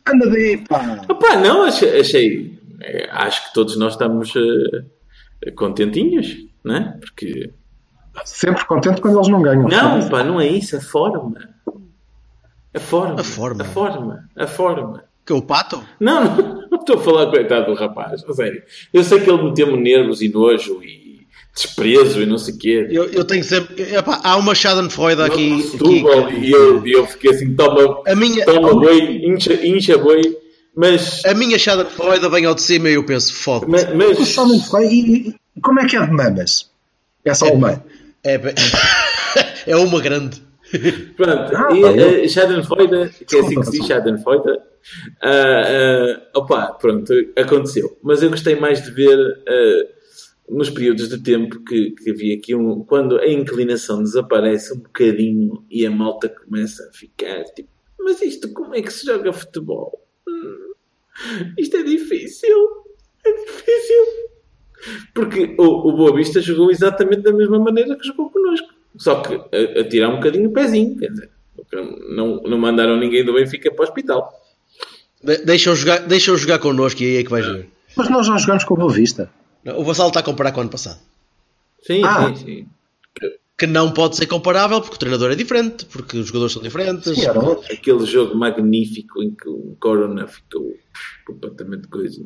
Anda daí, pá. Opá, não, achei, achei- eh, acho que todos nós estamos eh, contentinhos, né? Porque Sempre contente quando eles não ganham. Não, pá, não é isso, a forma. A forma. A forma. A forma. A forma. Que é o pato? Não, não, não estou a falar coitado do rapaz, a sério. Eu sei que ele meteu-me nervos e nojo e desprezo e não sei o quê. Eu, eu tenho sempre. Epá, há uma Schadenfreude aqui. aqui Setúbal, e eu, eu fiquei assim, toma, A minha- toma boi, incha, incha boi, mas, A minha Schadenfreude vem ao de cima e eu penso, foda mas, mas. E, e- como é que é de mamas? Essa alemã. É, bem- é uma grande. Pronto, Ah, e pá, eu- a Schadenfreude, que é assim que se diz Schadenfreude, ah, ah, opa, pronto, aconteceu. Mas eu gostei mais de ver ah, nos períodos de tempo que, que havia aqui, um, quando a inclinação desaparece um bocadinho e a malta começa a ficar tipo, mas isto como é que se joga futebol? Hum, isto é difícil, é difícil. Porque o, o Boa Vista jogou exatamente da mesma maneira que jogou connosco. Só que a, a tirar um bocadinho o pezinho, quer dizer, não, não mandaram ninguém do Benfica para o hospital. De- Deixam jogar, deixam jogar connosco e aí é que vais ver. Mas nós já jogamos com o Boa Vista. O Vassal está a comparar com o ano passado. Sim, Ah. sim, sim. Que não pode ser comparável porque o treinador é diferente, porque os jogadores são diferentes. Sim, era outro. Aquele jogo magnífico em que o Corona ficou completamente coisa.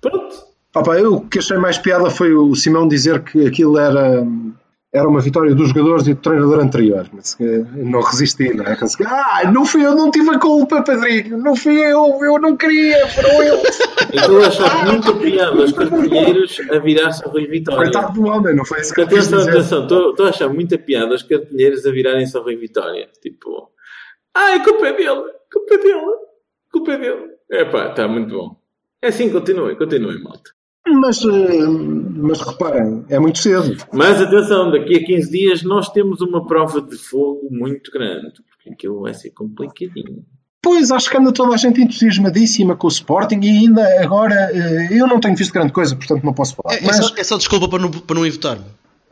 Pronto. Opa, eu, o que achei mais piada foi o Simão dizer que aquilo era, era uma vitória dos jogadores e do treinador anterior. Mas, não resisti, não é? Ah, não fui eu, não tive a culpa, Padrinho. Não fui eu, eu não queria, foram eles. Eu estou a achar muita piada os cartilheiros a virar-se Rui Vitória. Coitado do homem, não foi isso que eu quis Atenção, dizer. atenção, estou a achar muita piada os cartilheiros a virarem-se Rui Vitória. Tipo, ah, a culpa é dele, culpa é dele, culpa é dele. Epá, está muito bom. É assim, continuem, continuem, malta. Mas, eh, mas reparem, é muito cedo. Mas atenção, daqui a 15 dias nós temos uma prova de fogo muito grande, porque aquilo vai ser complicadinho. Pois, acho que anda toda a gente entusiasmadíssima com o Sporting e ainda agora eh, eu não tenho visto grande coisa, portanto não posso falar. É, é Mas só, é só desculpa para não, para não ir votar.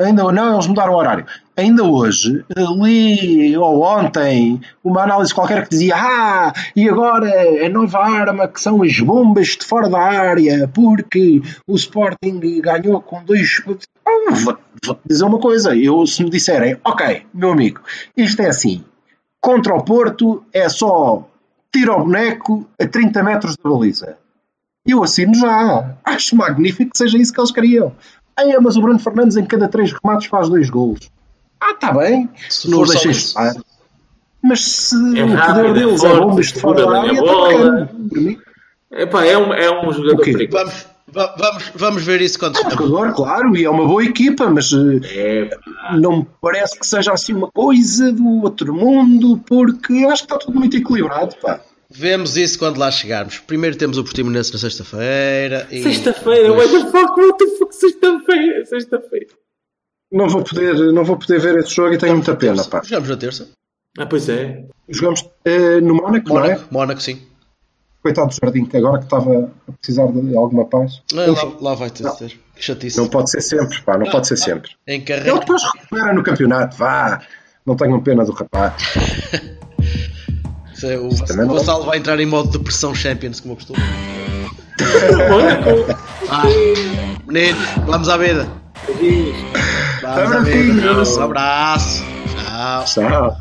Ainda não, eles mudaram o horário. Ainda hoje li, ou ontem, uma análise qualquer que dizia ah, e agora a nova arma que são as bombas de fora da área, porque o Sporting ganhou com dois... Ah, vou- Vou-te dizer uma coisa, eu se me disserem, ok, meu amigo, isto é assim, contra o Porto é só tira o boneco a 30 metros da baliza. Eu assino já. Acho magnífico que seja isso que eles queriam. Ai, mas o Bruno Fernandes em cada três remates faz dois golos. Ah, está bem. Se não os estar. Mas se É o poder é deles é forte, bombas de fora da área, bola. mim, Epá, é um, é um jogador perigoso. Vamos, va- vamos, vamos ver isso quando é um jogador, claro, e é uma boa equipa, mas É, não me parece que seja assim uma coisa do outro mundo, porque eu acho que está tudo muito equilibrado, pá. Vemos isso quando lá chegarmos. Primeiro temos o Portimonense na sexta-feira. e Sexta-feira, depois- what the fuck, what the fuck, sexta-feira, sexta-feira. Não vou, poder, não vou poder ver esse jogo e tenho muita pena, pá. Jogamos na terça. Ah, pois é. Jogamos eh, no Mónaco, não é? Mónaco, Mónaco, sim. Coitado do Jardim, que agora que estava a precisar de alguma paz. Ah, lá, lá vai ter. ter. Que chatice. Não pode ser sempre, pá, não pode ser sempre. Em Ele depois recupera no campeonato, vá. Não tenham pena do rapaz. Se- O, o. Vassalo vai entrar em modo depressão Champions, como eu costumo. Ah, meninos, vamos à vida. Beijinhos. Vamos à vida. Um abraço. Tchau. Tchau.